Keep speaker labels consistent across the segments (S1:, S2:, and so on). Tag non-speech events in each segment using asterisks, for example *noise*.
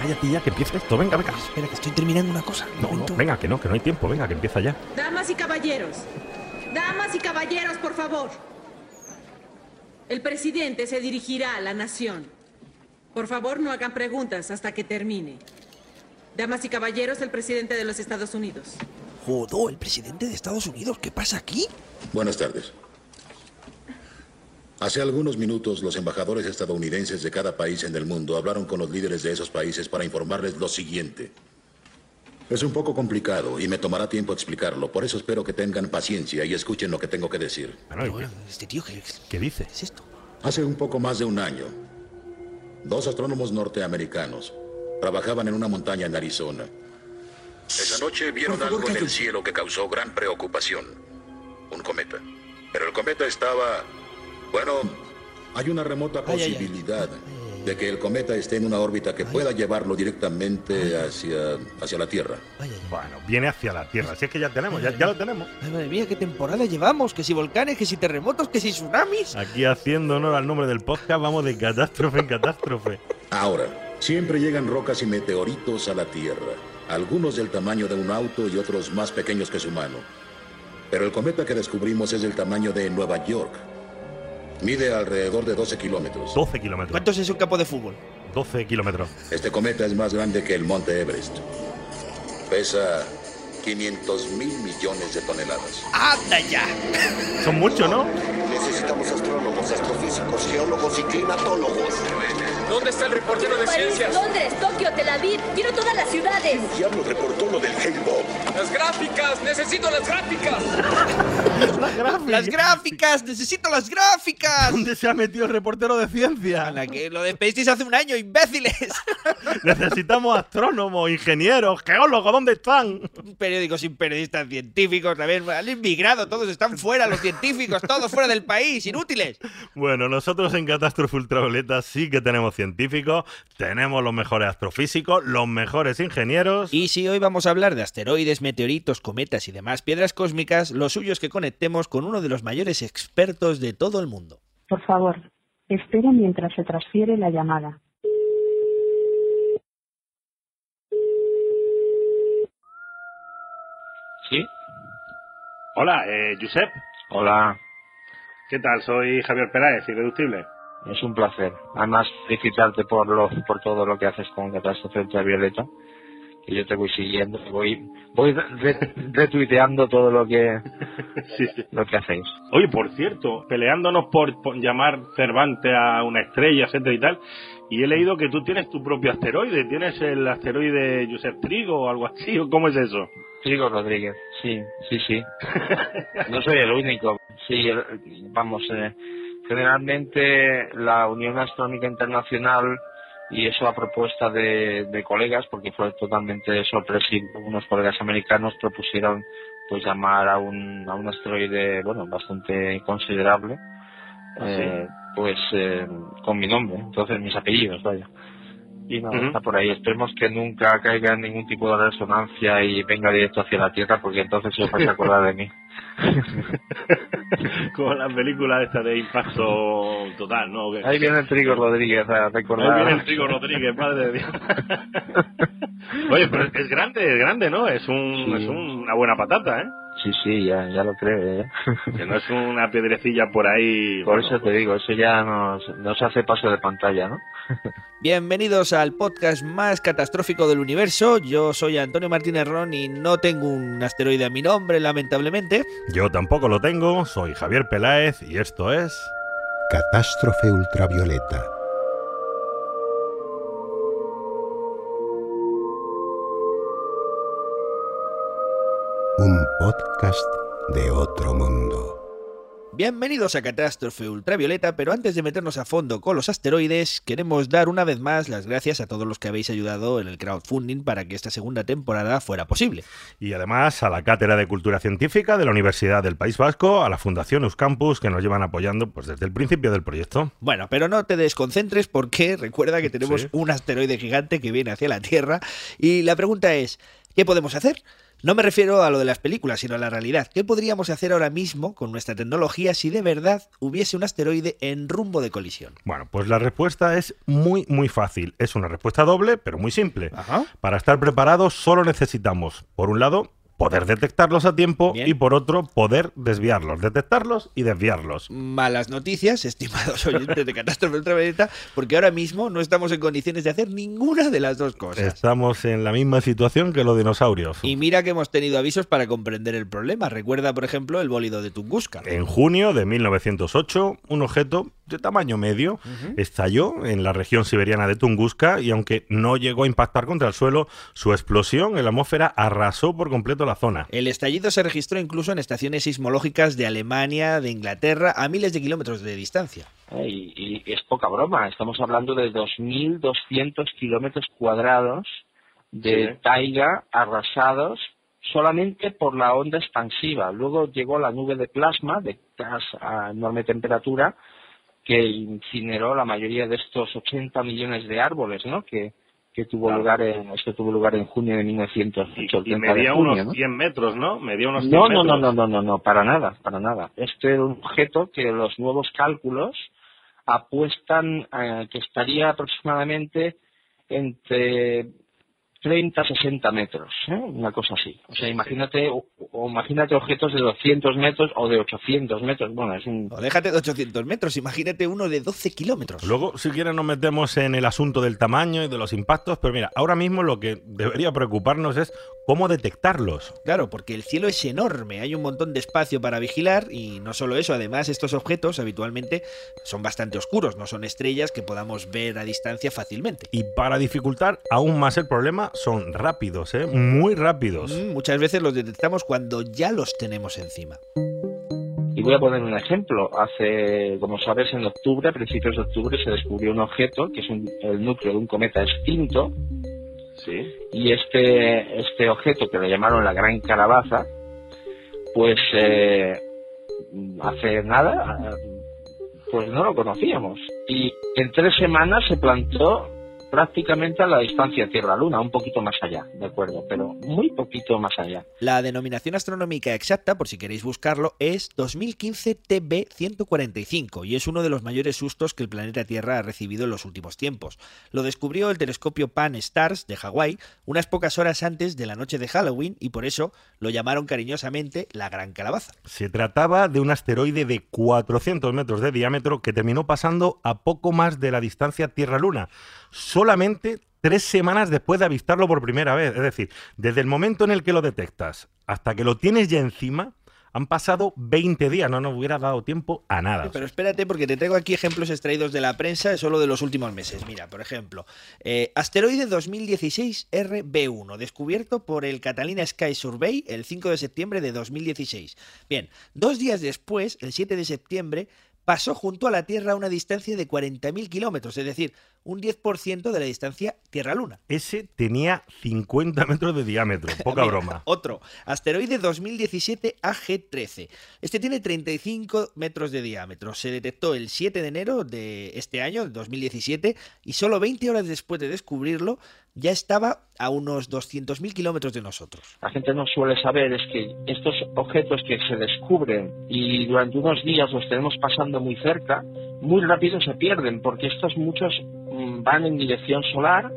S1: Cállate ya, que empieza esto. Venga, venga.
S2: Espera, que estoy terminando una cosa. Un
S1: No, no, venga, que no, que no hay tiempo. Venga, que empieza ya.
S3: Damas y caballeros, damas y caballeros, por favor. El presidente se dirigirá a la nación. Por favor, no hagan preguntas hasta que termine. Damas y caballeros, el presidente de los Estados Unidos.
S2: Jodó, el presidente de Estados Unidos. ¿Qué pasa aquí?
S4: Buenas tardes. Hace algunos minutos, los embajadores estadounidenses de cada país en el mundo hablaron con los líderes de esos países para informarles lo siguiente. Es un poco complicado y me tomará tiempo explicarlo, por eso espero que tengan paciencia y escuchen lo que tengo que decir.
S1: Bueno, ¿y
S2: Bueno, este tío, ¿qué, qué
S1: ¿Qué dice?
S2: es esto?
S4: Hace un poco más de un año, dos astrónomos norteamericanos trabajaban en una montaña en Arizona. Esa noche vieron
S2: favor,
S4: algo en el cielo que causó gran preocupación. Un cometa. Pero el cometa estaba... Bueno, hay una remota
S2: Ay, ay, ay.
S4: posibilidad de que el cometa esté en una órbita que pueda llevarlo directamente hacia, hacia la Tierra.
S2: Ay, ay, ay.
S1: Bueno, viene hacia la Tierra. Si es que ya tenemos, ya, ya lo tenemos.
S2: Ay, madre mía, qué temporada llevamos. Que si volcanes, que si terremotos, que si tsunamis.
S1: Aquí haciendo honor al nombre del podcast, vamos de catástrofe en catástrofe.
S4: Ahora, siempre llegan rocas y meteoritos a la Tierra, algunos del tamaño de un auto y otros más pequeños que su mano. Pero el cometa que descubrimos es del tamaño de Nueva York. Mide alrededor de 12 kilómetros.
S1: 12 kilómetros.
S2: ¿Cuánto es un campo de fútbol?
S1: 12 kilómetros.
S4: Este cometa es más grande que el monte Everest. Pesa 500 mil millones de toneladas.
S2: ¡Anda ya! *laughs*
S1: Son muchos, ¿no?
S5: Necesitamos astrónomos, astrofísicos, geólogos y climatólogos.
S6: ¿Dónde está el reportero de
S7: París,
S6: ciencias?
S7: Londres, Tokio, Tel Aviv. Quiero todas las ciudades.
S5: Diablo reportó lo del Hale-Bopp.
S6: ¡Las gráficas! ¡Necesito *laughs* las gráficas!
S2: ¡Las gráficas! ¡Necesito las gráficas!
S1: ¿Dónde se ha metido el reportero de ciencia?
S2: Ana, que lo despedisteis hace un año, imbéciles. *laughs*
S1: Necesitamos astrónomos, ingenieros, geólogos, ¿dónde están?
S2: Un periódico sin periodistas científicos, también han inmigrado, todos están fuera, los científicos, todos fuera del país, inútiles.
S1: Bueno, nosotros en Catástrofe Ultravioleta sí que tenemos científicos, tenemos los mejores astrofísicos, los mejores ingenieros.
S2: Y si hoy vamos a hablar de asteroides, meteoritos, cometas y demás piedras cósmicas, lo suyo es que conectemos con uno de los mayores expertos de todo el mundo.
S8: Por favor, espere mientras se transfiere la llamada.
S9: ¿Sí?
S10: Hola, eh, Josep.
S9: Hola,
S10: ¿Qué tal? Soy Javier Peláez, Irreductible.
S9: es un placer. Además, felicitarte por lo, por todo lo que haces con Catástrofe Ultravioleta. Que yo te voy siguiendo, voy, voy re- *laughs* retuiteando todo lo que, *laughs*
S10: sí, sí.
S9: lo que hacéis.
S10: Oye, por cierto, peleándonos por, por llamar Cervantes a una estrella, etcétera y tal, y he leído que tú tienes tu propio asteroide, tienes el asteroide Josep Trigo o algo así, ¿o cómo es eso?
S9: Trigo Rodríguez, sí, sí, sí. No soy el único. Sí, el- vamos, eh, generalmente la Unión Astronómica Internacional, y eso a propuesta de, de colegas, porque fue totalmente sorpresivo, unos colegas americanos propusieron pues llamar a un, a un asteroide, bueno, bastante considerable,
S10: ¿Ah,
S9: eh, pues eh, con mi nombre, entonces mis apellidos, vaya. Y nada, está por ahí. Esperemos que nunca caiga en ningún tipo de resonancia y venga directo hacia la Tierra, porque entonces se os vais a acordar de mí. *laughs*
S10: Como la película esta de impacto total, ¿no?
S9: Ahí viene el Trigo Rodríguez a
S10: Ahí
S9: recordar.
S10: viene el Trigo Rodríguez, madre de Dios. *laughs* Oye, pero es grande, es grande, ¿no? Es, un,
S9: Sí.
S10: es una buena patata, ¿eh?
S9: Sí, sí, ya, ya lo creo. ¿eh? *laughs*
S10: Que no es una piedrecilla por ahí.
S9: Por
S10: bueno,
S9: eso te digo, eso ya nos, nos hace paso de pantalla, ¿no? *laughs*
S2: Bienvenidos al podcast más catastrófico del universo. Yo soy Antonio Martínez Ron y no tengo un asteroide a mi nombre, lamentablemente.
S1: Yo tampoco lo tengo, soy Javier Peláez y esto es...
S11: Catástrofe ultravioleta. Podcast de otro mundo.
S2: Bienvenidos a Catástrofe Ultravioleta, pero antes de meternos a fondo con los asteroides, queremos dar una vez más las gracias a todos los que habéis ayudado en el crowdfunding para que esta segunda temporada fuera posible.
S1: Y además a la Cátedra de Cultura Científica de la Universidad del País Vasco, a la Fundación Euskampus, que nos llevan apoyando pues, desde el principio del proyecto.
S2: Bueno, pero no te desconcentres porque recuerda que tenemos
S1: Sí.
S2: un asteroide gigante que viene hacia la Tierra y la pregunta es, ¿qué podemos hacer? No me refiero a lo de las películas, sino a la realidad. ¿Qué podríamos hacer ahora mismo con nuestra tecnología si de verdad hubiese un asteroide en rumbo de colisión?
S1: Bueno, pues la respuesta es muy, muy fácil. Es una respuesta doble, pero muy simple. Para estar preparados solo necesitamos, por un lado, poder detectarlos a tiempo y por otro poder desviarlos, detectarlos y desviarlos.
S2: Malas noticias, *laughs* estimados oyentes de Catástrofe Ultravioleta, porque ahora mismo no estamos en condiciones de hacer ninguna de las dos cosas.
S1: Estamos en la misma situación que los dinosaurios.
S2: Y mira que hemos tenido avisos para comprender el problema. Recuerda, por ejemplo, el bólido de Tunguska.
S1: En junio de 1908, un objeto de tamaño medio estalló en la región siberiana de Tunguska y aunque no llegó a impactar contra el suelo, su explosión en la atmósfera arrasó por completo la zona.
S2: El estallido se registró incluso en estaciones sismológicas de Alemania, de Inglaterra, a miles de kilómetros de distancia.
S9: Y, es poca broma, estamos hablando de 2.200 kilómetros cuadrados de taiga arrasados solamente por la onda expansiva. Luego llegó la nube de plasma de gas a enorme temperatura que incineró la mayoría de estos 80 millones de árboles, ¿no? Que, que tuvo lugar en tuvo lugar en junio de 1980
S10: y, medía unos 100 metros no medía unos 100
S9: no, no no no no no para nada para nada. Este era un objeto que los nuevos cálculos apuestan eh, que estaría aproximadamente entre 30, 60 metros, ¿eh? una cosa así. O sea, imagínate, o, imagínate objetos de 200 metros o de 800 metros. Bueno, es un...
S2: O déjate de 800 metros, imagínate uno de 12 kilómetros.
S1: Luego, si quieres, nos metemos en el asunto del tamaño y de los impactos, pero mira, ahora mismo lo que debería preocuparnos es cómo detectarlos.
S2: Claro, porque el cielo es enorme, hay un montón de espacio para vigilar y no solo eso, además estos objetos habitualmente son bastante oscuros, no son estrellas que podamos ver a distancia fácilmente.
S1: Y para dificultar aún más el problema, son rápidos, ¿eh? muy rápidos.
S2: Mm, muchas veces los detectamos cuando ya los tenemos encima.
S9: Y voy a poner un ejemplo. Hace, como sabes, en octubre, a principios de octubre, se descubrió un objeto que es el núcleo de un cometa extinto.
S10: Sí.
S9: Y este, este objeto, que lo llamaron la Gran Calabaza, pues eh, hace nada, pues no lo conocíamos. Y en tres semanas se plantó prácticamente a la distancia Tierra-Luna, un poquito más allá, ¿de acuerdo? Pero muy poquito más allá.
S2: La denominación astronómica exacta, por si queréis buscarlo, es 2015 TB 145 y es uno de los mayores sustos que el planeta Tierra ha recibido en los últimos tiempos. Lo descubrió el telescopio Pan Stars de Hawái unas pocas horas antes de la noche de Halloween y por eso lo llamaron cariñosamente la Gran Calabaza.
S1: Se trataba de un asteroide de 400 metros de diámetro que terminó pasando a poco más de la distancia Tierra-Luna solamente tres semanas después de avistarlo por primera vez. Es decir, desde el momento en el que lo detectas hasta que lo tienes ya encima, han pasado 20 días, no nos hubiera dado tiempo a nada.
S2: pero espérate, porque te traigo aquí ejemplos extraídos de la prensa solo de los últimos meses. Mira, por ejemplo, eh, asteroide 2016 RB1, descubierto por el Catalina Sky Survey el 5 de septiembre de 2016. Bien, dos días después, el 7 de septiembre, pasó junto a la Tierra a una distancia de 40.000 kilómetros, es decir, un 10% de la distancia Tierra-Luna.
S1: Ese tenía 50 metros de diámetro, *laughs* poca broma.
S2: Otro, asteroide 2017 AG13. Este tiene 35 metros de diámetro. Se detectó el 7 de enero de este año, 2017, y solo 20 horas después de descubrirlo, ya estaba a unos 200.000 kilómetros de nosotros.
S9: La gente no suele saber es que estos objetos que se descubren y durante unos días los tenemos pasando muy cerca, muy rápido se pierden, porque estos muchos mm, van en dirección solar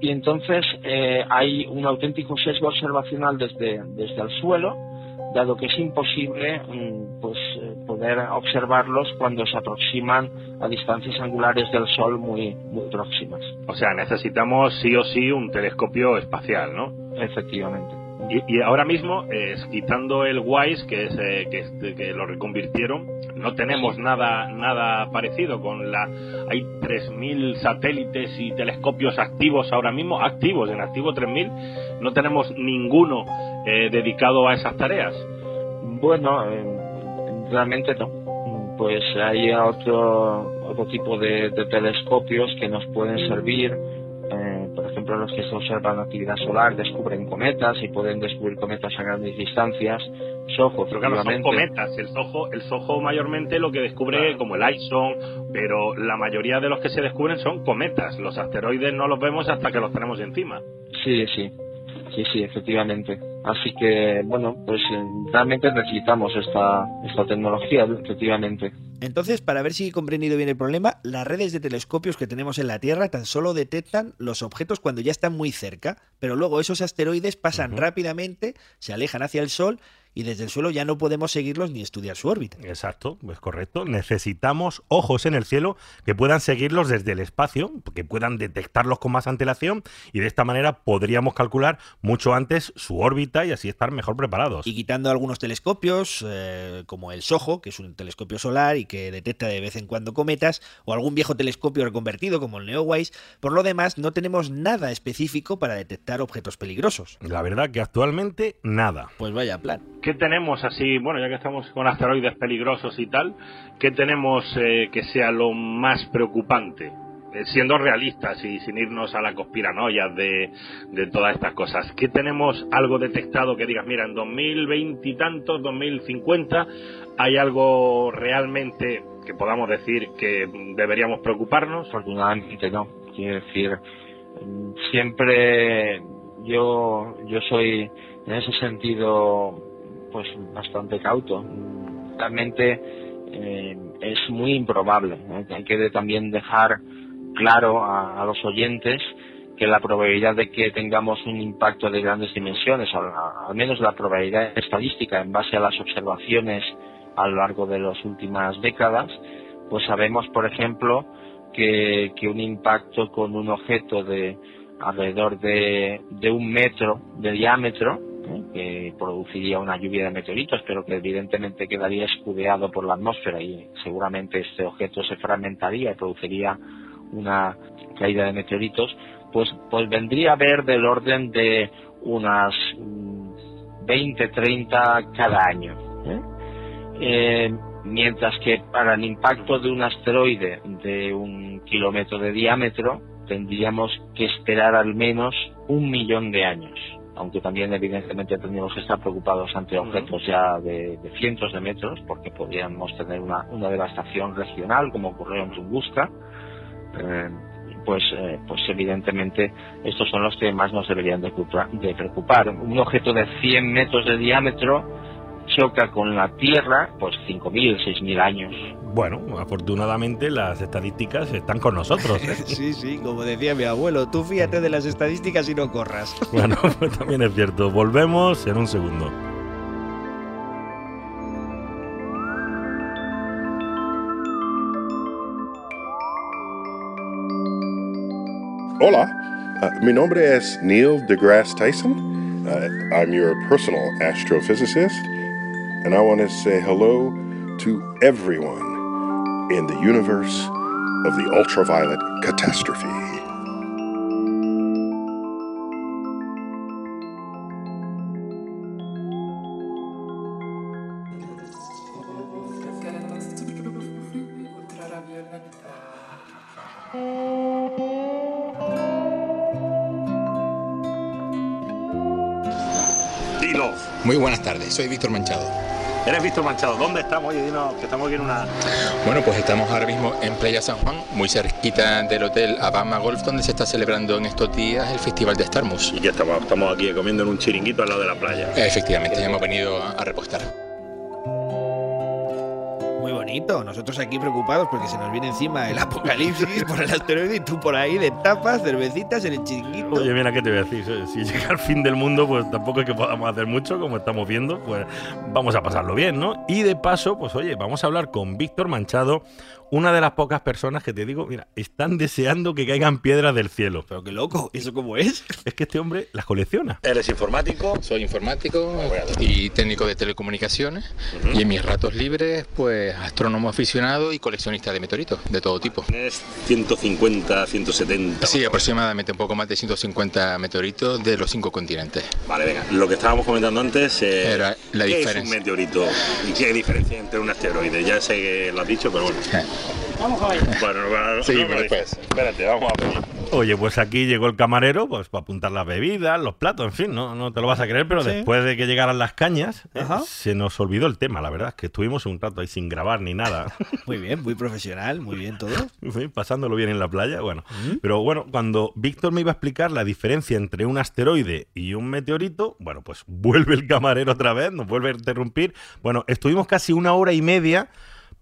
S9: y entonces eh, hay un auténtico sesgo observacional desde, desde el suelo dado que es imposible mm, pues, eh, poder observarlos cuando se aproximan a distancias angulares del Sol muy, muy próximas.
S10: O sea, necesitamos sí o sí un telescopio espacial, ¿no?
S9: Efectivamente.
S10: Y, ahora mismo, quitando el WISE, que, es, eh, que, que, lo reconvirtieron, no tenemos nada nada parecido con la... Hay 3.000 satélites y telescopios activos ahora mismo, activos, en activo 3.000, no tenemos ninguno eh, dedicado a esas tareas.
S9: Bueno, realmente no. Pues hay otro, otro tipo de telescopios que nos pueden servir por ejemplo, los que se observan actividad solar descubren cometas y pueden descubrir cometas a grandes distancias. SOHO,
S10: pero claro, son cometas. El SOHO, el SOHO mayormente lo que descubre como el ISON, pero la mayoría de los que se descubren son cometas. Los asteroides no los vemos hasta que los tenemos encima.
S9: Sí, sí. Sí, sí, efectivamente. Así que, bueno, pues eh, realmente necesitamos esta, esta tecnología, efectivamente.
S2: Entonces, para ver si he comprendido bien el problema, las redes de telescopios que tenemos en la Tierra tan solo detectan los objetos cuando ya están muy cerca, pero luego esos asteroides pasan rápidamente, se alejan hacia el Sol y desde el suelo ya no podemos seguirlos ni estudiar su órbita.
S1: Exacto, es correcto. Necesitamos ojos en el cielo que puedan seguirlos desde el espacio, que puedan detectarlos con más antelación y de esta manera podríamos calcular mucho antes su órbita y así estar mejor preparados.
S2: Y quitando algunos telescopios, eh, como el SOHO, que es un telescopio solar y que detecta de vez en cuando cometas, o algún viejo telescopio reconvertido como el NeoWise, por lo demás no tenemos nada específico para detectar objetos peligrosos.
S1: La verdad que actualmente nada.
S2: Pues vaya plan.
S10: ¿Qué tenemos así, bueno, ya que estamos con asteroides peligrosos y tal, qué tenemos eh, que sea lo más preocupante? Eh, siendo realistas y sin irnos a la conspiranoia de, de todas estas cosas, ¿qué tenemos algo detectado que digas, mira, en 2020 y tantos, 2050, hay algo realmente que podamos decir que deberíamos preocuparnos?
S9: Afortunadamente no. Quiero decir, siempre yo, yo soy en ese sentido pues bastante cauto. Realmente eh, es muy improbable. Hay que también dejar claro a, los oyentes que la probabilidad de que tengamos un impacto de grandes dimensiones, al, menos la probabilidad estadística en base a las observaciones a lo largo de las últimas décadas, pues sabemos, por ejemplo, que, que un impacto con un objeto de alrededor de, de un metro de diámetro que produciría una lluvia de meteoritos, pero que evidentemente quedaría escudeado por la atmósfera y seguramente este objeto se fragmentaría y produciría una caída de meteoritos, pues, pues vendría a ver del orden de unas 20, mm, 30 cada año. ¿eh? Eh, mientras que para el impacto de un asteroide de un kilómetro de diámetro tendríamos que esperar al menos un millón de años aunque también evidentemente tendríamos que estar preocupados ante objetos ya de, cientos de metros, porque podríamos tener una, devastación regional, como ocurrió en Tunguska, eh, pues, eh, pues evidentemente estos son los que más nos deberían de preocupar. Un objeto de 100 metros de diámetro choca con la Tierra, pues 5.000, 6.000 años.
S1: Bueno, afortunadamente las estadísticas están con nosotros. ¿eh? *laughs*
S2: sí, sí, como decía mi abuelo, tú fíjate de las estadísticas y no corras. *laughs*
S1: bueno, pues también es cierto. Volvemos en un segundo.
S12: Hola, uh, mi nombre es Neil deGrasse Tyson. Uh, I'm your personal astrophysicist. and I want to say hello to everyone in the universe of the ultraviolet catastrophe.
S13: Muy buenas tardes, soy Víctor Manchado.
S10: Eres Víctor Manchado. ¿Dónde estamos? Oye, dinos que estamos aquí en una...
S13: Bueno, pues estamos ahora mismo en Playa San Juan, muy cerquita del hotel Abama Golf, donde se está celebrando en estos días el Festival de Starmus.
S10: Y ya estamos, estamos aquí comiendo en un chiringuito al lado de la playa.
S13: Efectivamente, ya hemos venido a repostar
S2: bonito. Nosotros aquí preocupados porque se nos viene encima el apocalipsis por el asteroide y tú por ahí de tapas, cervecitas en el chiringuito.
S1: Oye, mira, ¿qué te voy a decir? Si llega el fin del mundo, pues tampoco es que podamos hacer mucho, como estamos viendo, pues vamos a pasarlo bien, ¿no? Y de paso, pues oye, vamos a hablar con Víctor Manchado, una de las pocas personas que te digo, mira, están deseando que caigan piedras del cielo.
S2: Pero qué loco, ¿eso cómo es?
S1: Es que este hombre las colecciona.
S10: ¿Eres informático?
S13: Soy informático y técnico de telecomunicaciones. Y en mis ratos libres, pues astrónomo aficionado y coleccionista de meteoritos de todo tipo.
S10: ¿Tienes 150, 170?
S13: Sí, aproximadamente un poco más de 150 meteoritos de los cinco continentes.
S10: Vale, venga. Lo que estábamos comentando antes
S13: eh, era la
S10: ¿qué
S13: diferencia.
S10: es un meteorito y qué diferencia entre un asteroide? Ya sé que lo has dicho, pero bueno.
S13: Vamos a ver.
S10: Bueno, *laughs*
S13: Seguimos después.
S10: Espérate, vamos a ver.
S1: Oye, pues aquí llegó el camarero pues para apuntar las bebidas, los platos, en fin, no, no te lo vas a creer, pero
S2: Sí.
S1: después de que llegaran las cañas, eh, se nos olvidó el tema, la verdad, es que estuvimos un rato ahí sin grabar ni nada. *laughs*
S2: Muy bien, muy profesional, muy bien todo. *laughs*
S1: Sí, pasándolo bien en la playa, bueno. Pero bueno, cuando Víctor me iba a explicar la diferencia entre un asteroide y un meteorito, bueno, pues *laughs* vuelve el camarero otra vez, nos vuelve a interrumpir. Bueno, estuvimos casi una hora y media,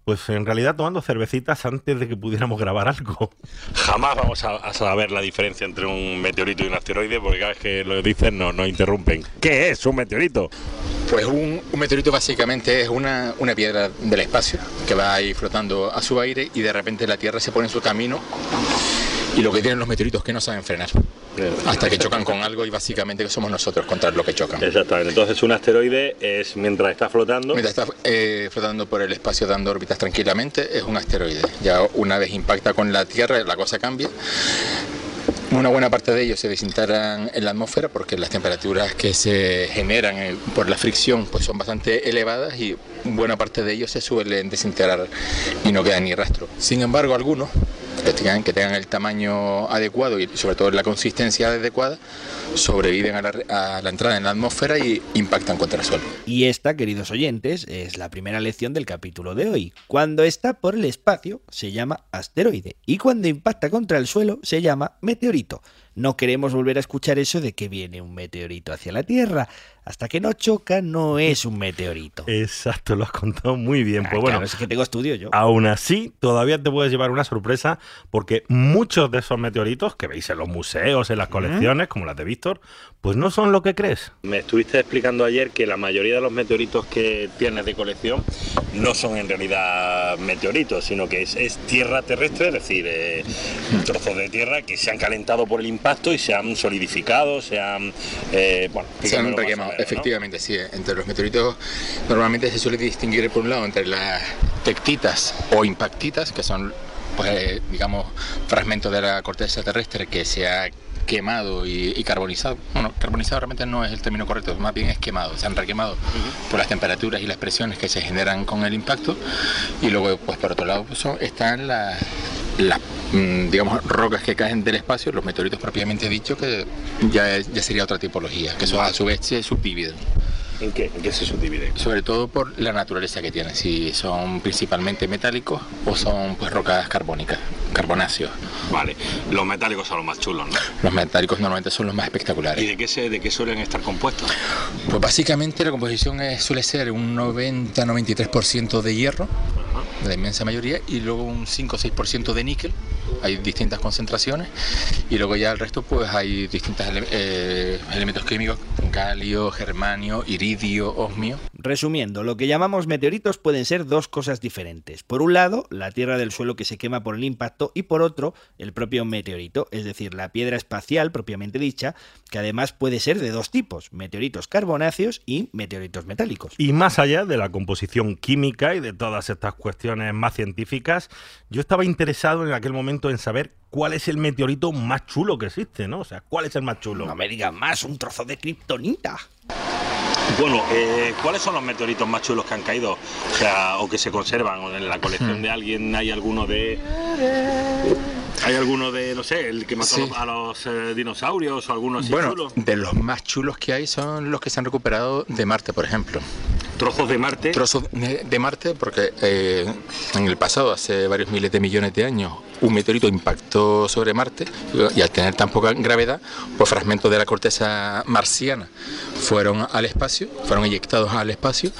S1: pues en realidad tomando cervecitas antes de que pudiéramos grabar algo.
S10: Jamás vamos a, a saber la diferencia entre un meteorito y un asteroide porque cada vez que lo dicen no, no interrumpen. ¿Qué es un meteorito?
S13: Pues un, un meteorito básicamente es una, una piedra del espacio que va ahí flotando a su aire y de repente la Tierra se pone en su camino y lo que tienen los meteoritos es que no saben frenar hasta que chocan con algo y básicamente somos nosotros contra lo que chocan.
S10: Exactamente. Entonces un asteroide es mientras está flotando.
S13: Mientras está eh, flotando por el espacio dando órbitas tranquilamente, es un asteroide. Ya una vez impacta con la Tierra, la cosa cambia. Una buena parte de ellos se desintegran en la atmósfera porque las temperaturas que se generan eh, por la fricción pues son bastante elevadas y buena parte de ellos se suelen desintegrar y no queda ni rastro. Sin embargo, algunos que tengan, el tamaño adecuado y sobre todo la consistencia adecuada sobreviven a la, a la entrada en la atmósfera y impactan contra el suelo.
S2: Y esta, queridos oyentes, es la primera lección del capítulo de hoy. Cuando está por el espacio se llama asteroide y cuando impacta contra el suelo se llama meteorito. No queremos volver a escuchar eso de que viene un meteorito hacia la Tierra. Hasta que no choca no es un meteorito.
S1: Exacto, lo has contado muy bien. Pues
S2: Ah,
S1: bueno,
S2: claro, es que tengo estudio yo.
S1: Aún así, todavía te puedes llevar una sorpresa porque muchos de esos meteoritos que veis en los museos, en las colecciones, como las de Víctor, pues no son lo que crees.
S10: Me estuviste explicando ayer que la mayoría de los meteoritos que tienes de colección no son en realidad meteoritos, sino que es, es tierra terrestre, es decir, eh, trozos de tierra que se han calentado por el impacto y se han solidificado, se han... eh, bueno,
S13: Se han
S10: explícamelo
S13: efectivamente, sí. Entre los meteoritos normalmente se suele distinguir por un lado entre las tectitas o impactitas, que son, pues, eh, digamos, fragmentos de la corteza terrestre que se ha quemado y, y carbonizado. Bueno, carbonizado realmente no es el término correcto, más bien es quemado, se han requemado por las temperaturas y las presiones que se generan con el impacto. Y luego, pues por otro lado, pues, son- están las, las, mm, digamos, rocas que caen del espacio, los meteoritos propiamente dicho, que ya, es- ya sería otra tipología, que son a su vez se subdividen.
S10: ¿En qué? ¿En qué se subdivide?
S13: Sobre todo por la naturaleza que tienen, si son principalmente metálicos o son pues rocas carbónicas, carbonáceos.
S10: Vale, los metálicos son los más chulos, ¿no?
S13: Los metálicos normalmente son los más espectaculares.
S10: ¿Y de qué, se, de qué suelen estar compuestos?
S13: Pues básicamente la composición es- suele ser un 90-93% de hierro, la inmensa mayoría, y luego un 5-6% de níquel. Hay distintas concentraciones y luego ya el resto pues hay distintos ele- eh, elementos químicos, galio, germanio, iridio, osmio.
S2: Resumiendo, lo que llamamos meteoritos pueden ser dos cosas diferentes. Por un lado, la tierra del suelo que se quema por el impacto y por otro, el propio meteorito, es decir, la piedra espacial propiamente dicha, que además puede ser de dos tipos, meteoritos carbonáceos y meteoritos metálicos.
S1: Y más allá de la composición química y de todas estas cuestiones más científicas, yo estaba interesado en aquel momento en saber cuál es el meteorito más chulo que existe, ¿no? O sea, ¿cuál es el más chulo?
S2: No me digas más, un trozo de kriptonita.
S10: Bueno, eh, ¿cuáles son los meteoritos más chulos que han caído? O sea, o que se conservan o en la colección de alguien hay alguno de hay alguno de no sé, el que mató
S13: Sí.
S10: a los eh, dinosaurios o alguno así
S13: Bueno,
S10: chulo.
S13: de los más chulos que hay son los que se han recuperado de Marte, por ejemplo.
S10: Trozos de Marte.
S13: Trozos de, Marte porque eh, en el pasado, hace varios miles de millones de años, un meteorito impactó sobre Marte y al tener tan poca gravedad, pues fragmentos de la corteza marciana fueron al espacio, fueron eyectados al espacio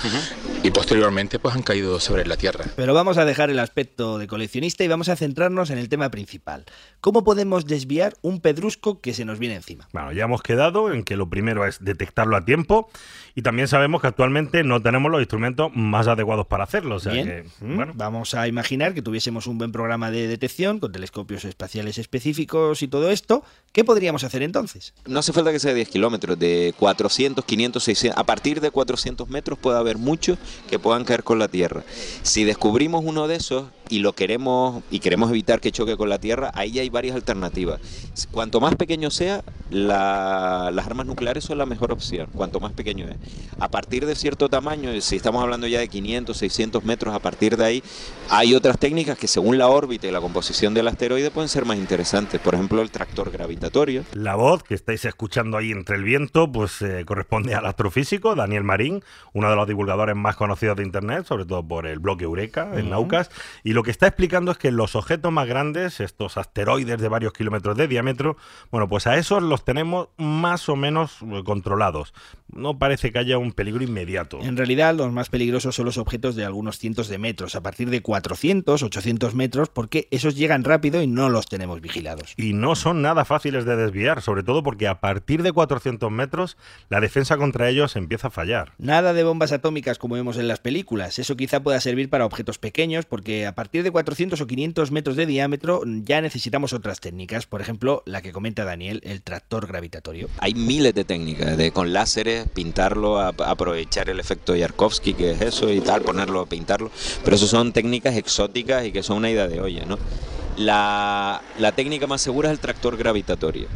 S13: y posteriormente pues han caído sobre la Tierra.
S2: Pero vamos a dejar el aspecto de coleccionista y vamos a centrarnos en el tema principal. ¿Cómo podemos desviar un pedrusco que se nos viene encima?
S1: Bueno, ya hemos quedado en que lo primero es detectarlo a tiempo y también sabemos que actualmente no tenemos los instrumentos más adecuados para hacerlo. O sea
S2: Bien,
S1: que,
S2: mm,
S1: bueno,
S2: vamos a imaginar que tuviésemos un buen programa de detección con telescopios espaciales específicos y todo esto. ¿Qué podríamos hacer entonces?
S14: No hace falta que sea 10 kilómetros, de 400, 500, 600. A partir de 400 metros puede haber muchos que puedan caer con la Tierra. Si descubrimos uno de esos, y lo queremos y queremos evitar que choque con la Tierra, ahí hay varias alternativas. Cuanto más pequeño sea, la- las armas nucleares son la mejor opción, cuanto más pequeño es. A partir de cierto tamaño, si estamos hablando ya de 500, 600 metros, a partir de ahí, hay otras técnicas que según la órbita y la composición del asteroide pueden ser más interesantes. Por ejemplo, el tractor gravitatorio.
S1: La voz que estáis escuchando ahí entre el viento, pues eh, corresponde al astrofísico Daniel Marín, uno de los divulgadores más conocidos de Internet, sobre todo por el blog Eureka en
S2: Ujú.
S1: Naucas. Y lo que está explicando es que los objetos más grandes, estos asteroides de varios kilómetros de diámetro, bueno, pues a esos los tenemos más o menos eh, controlados. No parece que haya un peligro inmediato.
S2: En realidad, los más peligrosos son los objetos de algunos cientos de metros, a partir de 400, 800 metros, porque esos llegan rápido y no los tenemos vigilados.
S1: Y no son nada fáciles de desviar, sobre todo porque a partir de 400 metros la defensa contra ellos empieza a fallar.
S2: Nada de bombas atómicas como vemos en las películas. Eso quizá pueda servir para objetos pequeños, porque a partir de 400 o 500 metros de diámetro ya necesitamos otras técnicas. Por ejemplo, la que comenta Daniel, el tractor gravitatorio.
S14: Hay miles de técnicas, de con láseres, pintarlo, a- aprovechar el efecto Yarkovsky, que es eso, y tal, ponerlo, pintarlo. Pero eso son técnicas exóticas y que son una idea de olla, ¿no? La, la técnica más segura es el tractor gravitatorio,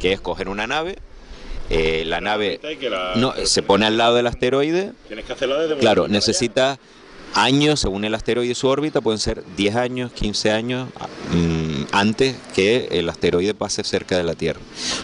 S14: que es coger una nave, eh, la nave
S10: la-
S14: no, se pone al lado del asteroide,
S10: Tienes que hacerlo desde
S14: Claro,
S10: para allá.
S14: necesita años según el asteroide y su órbita, pueden ser 10 años, 15 años mm, antes que el asteroide pase cerca de la Tierra.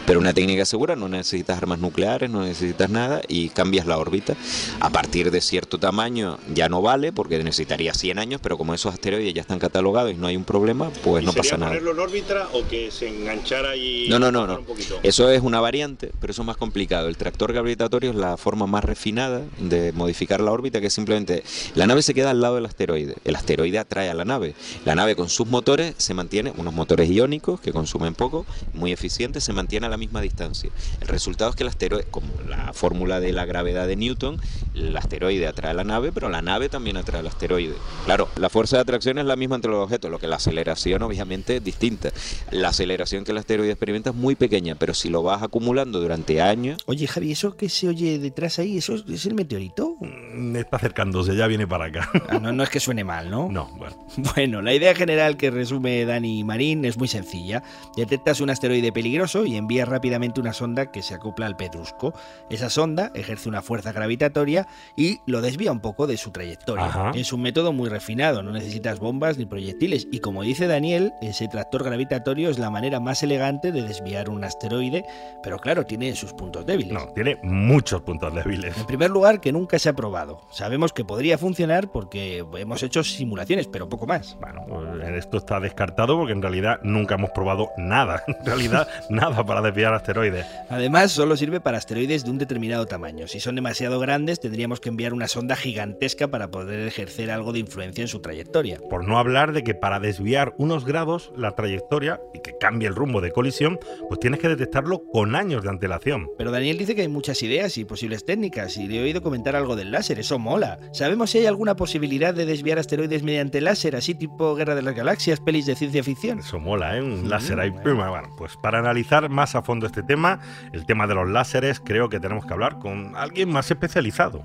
S14: Pero una técnica segura, no necesitas armas nucleares, no necesitas nada y cambias la órbita. A partir de cierto tamaño ya no vale porque necesitaría 100 años, pero como esos asteroides ya están catalogados y no hay un problema, pues
S10: ¿Y
S14: no
S10: sería
S14: pasa nada.
S10: ponerlo en órbita o que se enganchara y
S14: No, no, no, no. Eso es una variante, pero eso es más complicado. El tractor gravitatorio es la forma más refinada de modificar la órbita, que simplemente la nave se queda al lado del asteroide. El asteroide atrae a la nave. La nave con sus motores se mantiene, unos motores iónicos que consumen poco, muy eficientes, se mantiene a la misma distancia. El resultado es que el asteroide, como la fórmula de la gravedad de Newton, el asteroide atrae a la nave, pero la nave también atrae al asteroide. Claro, la fuerza de atracción es la misma entre los objetos, lo que la aceleración obviamente es distinta. La aceleración que el asteroide experimenta es muy pequeña, pero si lo vas acumulando durante años,
S2: Oye, Javi, ¿eso que se oye detrás ahí, eso es, el meteorito?
S1: Mm, Está acercándose, ya viene para acá.
S2: Ah, no, no es que suene mal, ¿no?
S1: No, bueno.
S2: Bueno, la idea general que resume Dani Marín es muy sencilla. Detectas un asteroide peligroso y envías rápidamente una sonda que se acopla al pedrusco. Esa sonda ejerce una fuerza gravitatoria y lo desvía un poco de su trayectoria.
S1: Ajá.
S2: Es un método muy refinado, no necesitas bombas ni proyectiles. Y como dice Daniel, ese tractor gravitatorio es la manera más elegante de desviar un asteroide, pero claro, tiene sus puntos débiles.
S1: No, tiene muchos puntos débiles.
S2: En primer lugar, que nunca se ha probado. Sabemos que podría funcionar porque hemos hecho simulaciones, pero poco más.
S1: Bueno, pues, esto está descartado porque en realidad nunca hemos probado nada. *laughs* En realidad, *laughs* nada para desviar asteroides.
S2: Además, solo sirve para asteroides de un determinado tamaño. Si son demasiado grandes, tendríamos que enviar una sonda gigantesca para poder ejercer algo de influencia en su trayectoria.
S1: Por no hablar de que para desviar unos grados la trayectoria y que cambie el rumbo de colisión, pues tienes que detectarlo con años de antelación.
S2: Pero Daniel dice que hay muchas ideas y posibles técnicas, y le he oído comentar algo del láser, eso mola. ¿Sabemos si hay alguna posibilidad de desviar asteroides mediante láser, así tipo Guerra de las Galaxias, pelis de ciencia ficción?
S1: Eso mola, ¿eh? Un
S2: Sí,
S1: láser ahí.
S2: bueno.
S1: Bueno, pues para analizar más a fondo este tema, el tema de los láseres, creo que tenemos que hablar con alguien más especializado.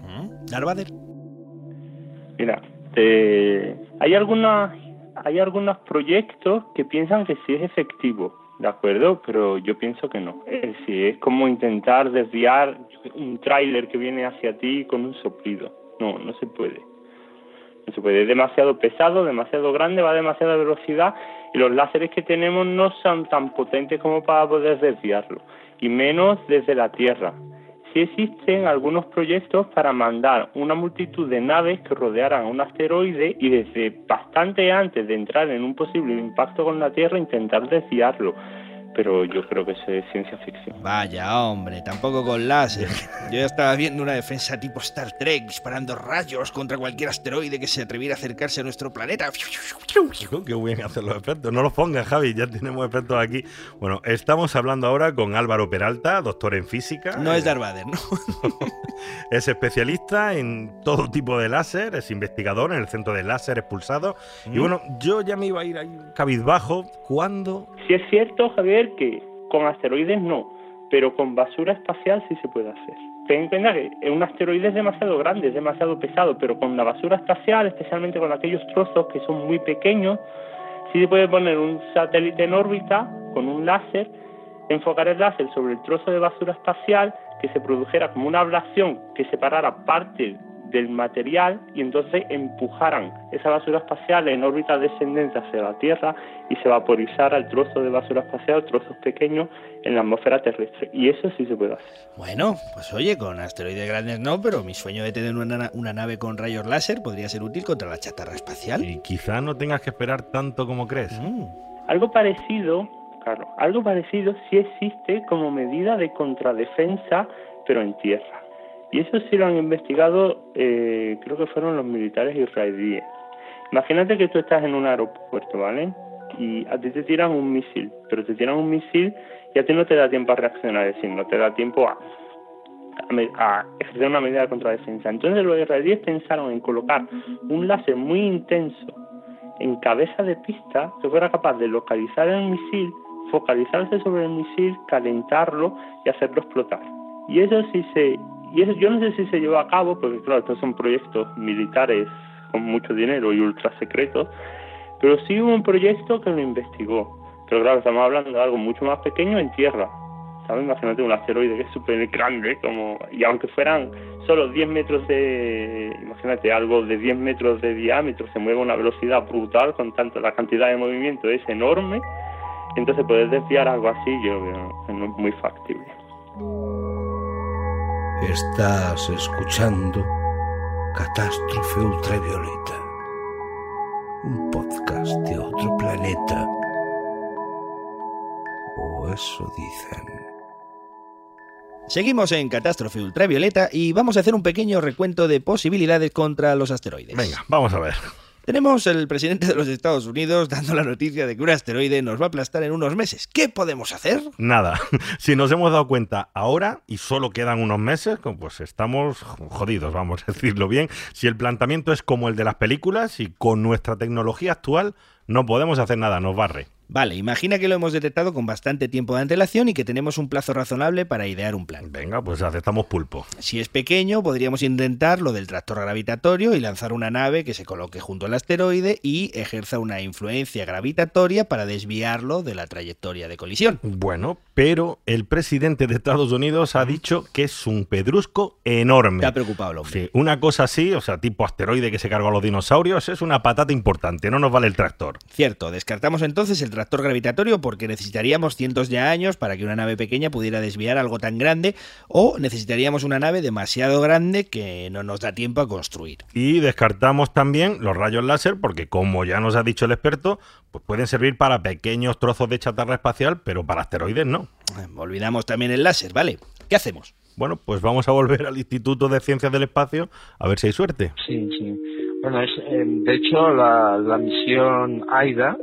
S2: Darvader.
S15: Mira, eh, hay algunos hay algunos proyectos que piensan que sí es efectivo, ¿de acuerdo? Pero yo pienso que no. Es decir, es como intentar desviar un tráiler que viene hacia ti con un soplido. No, no se puede. Se. Es demasiado pesado, demasiado grande, va a demasiada velocidad y los láseres que tenemos no son tan potentes como para poder desviarlo. Y menos desde la Tierra. Sí existen algunos proyectos para mandar una multitud de naves que rodearan un asteroide y desde bastante antes de entrar en un posible impacto con la Tierra intentar desviarlo. Pero yo creo que es ciencia ficción.
S2: Vaya, hombre, tampoco con láser. *laughs* Yo ya estaba viendo una defensa tipo Star Trek disparando rayos contra cualquier asteroide que se atreviera a acercarse a nuestro planeta.
S1: Qué bien hacer los efectos. No los pongas, Javi, ya tenemos efectos aquí. Bueno, estamos hablando ahora con Álvaro Peralta, doctor en física.
S2: No es Darth Vader, ¿no? *laughs*
S1: Es especialista en todo tipo de láser, es investigador en el Centro de Láser Expulsado. Y
S15: Mm.
S1: bueno, yo ya me iba a ir ahí cabizbajo. ¿Cuándo?
S15: Sí es cierto, Javier, que con asteroides no, pero con basura espacial sí se puede hacer. Ten en cuenta que un asteroide es demasiado grande, es demasiado pesado, pero con la basura espacial, especialmente con aquellos trozos que son muy pequeños, sí se puede poner un satélite en órbita con un láser, enfocar el láser sobre el trozo de basura espacial, que se produjera como una ablación que separara parte del material y entonces empujaran esa basura espacial en órbita descendente hacia la Tierra y se vaporizara el trozo de basura espacial, trozos pequeños, en la atmósfera terrestre. Y eso sí se puede hacer.
S2: Bueno, pues oye, con asteroides grandes no, pero mi sueño de tener una, una nave con rayos láser podría ser útil contra la chatarra espacial.
S1: Y quizá no tengas que esperar tanto como crees.
S15: Mm. Algo parecido, claro, algo parecido sí existe como medida de contradefensa, pero en tierra. Y eso sí lo han investigado, eh, creo que fueron los militares israelíes. Imagínate que tú estás en un aeropuerto, ¿vale? Y a ti te tiran un misil, pero te tiran un misil y a ti no te da tiempo a reaccionar, es decir, no te da tiempo a, a, ejercer una medida de contradefensa. Entonces los israelíes pensaron en colocar un láser muy intenso en cabeza de pista que fuera capaz de localizar el misil, focalizarse sobre el misil, calentarlo y hacerlo explotar. Y eso sí se y eso yo no sé si se llevó a cabo, porque claro, estos son proyectos militares con mucho dinero y ultra secretos, pero sí hubo un proyecto que lo investigó. Pero claro, estamos hablando de algo mucho más pequeño en tierra. ¿Sabes? Imagínate un asteroide que es súper grande, como, y aunque fueran solo 10 metros de, imagínate, algo de 10 metros de diámetro, se mueve a una velocidad brutal, con tanto la cantidad de movimiento es enorme, entonces poder desviar algo así yo veo que no es muy factible.
S16: Estás escuchando Catástrofe Ultravioleta, un podcast de otro planeta. O eso dicen.
S2: Seguimos en Catástrofe Ultravioleta y vamos a hacer un pequeño recuento de posibilidades contra los asteroides.
S1: Venga, vamos a ver.
S2: Tenemos el presidente de los Estados Unidos dando la noticia de que un asteroide nos va a aplastar en unos meses. ¿Qué podemos hacer?
S1: Nada. *laughs* Si nos hemos dado cuenta ahora y solo quedan unos meses, pues estamos jodidos, vamos a decirlo bien. Si el planteamiento es como el de las películas y con nuestra tecnología actual no podemos hacer nada, nos barre.
S2: Vale, imagina que lo hemos detectado con bastante tiempo de antelación y que tenemos un plazo razonable para idear un plan.
S1: Venga, pues aceptamos pulpo.
S2: Si es pequeño, podríamos intentar lo del tractor gravitatorio y lanzar una nave que se coloque junto al asteroide y ejerza una influencia gravitatoria para desviarlo de la trayectoria de colisión.
S1: Bueno, pero el presidente de Estados Unidos ha dicho que es un pedrusco enorme.
S2: Te ha preocupado el hombre.
S1: Sí, una cosa así, o sea, tipo asteroide que se cargó a los dinosaurios, es una patata importante, no nos vale el tractor.
S2: Cierto, descartamos entonces el tractor gravitatorio porque necesitaríamos cientos de años para que una nave pequeña pudiera desviar algo tan grande o necesitaríamos una nave demasiado grande que no nos da tiempo a construir.
S1: Y descartamos también los rayos láser porque como ya nos ha dicho el experto, pues pueden servir para pequeños trozos de chatarra espacial, pero para asteroides no.
S2: Olvidamos también el láser, ¿vale? ¿Qué hacemos?
S1: Bueno, pues vamos a volver al Instituto de Ciencias del Espacio a ver si hay suerte.
S9: Sí, sí. Bueno, es, eh, de hecho, la, la misión AIDA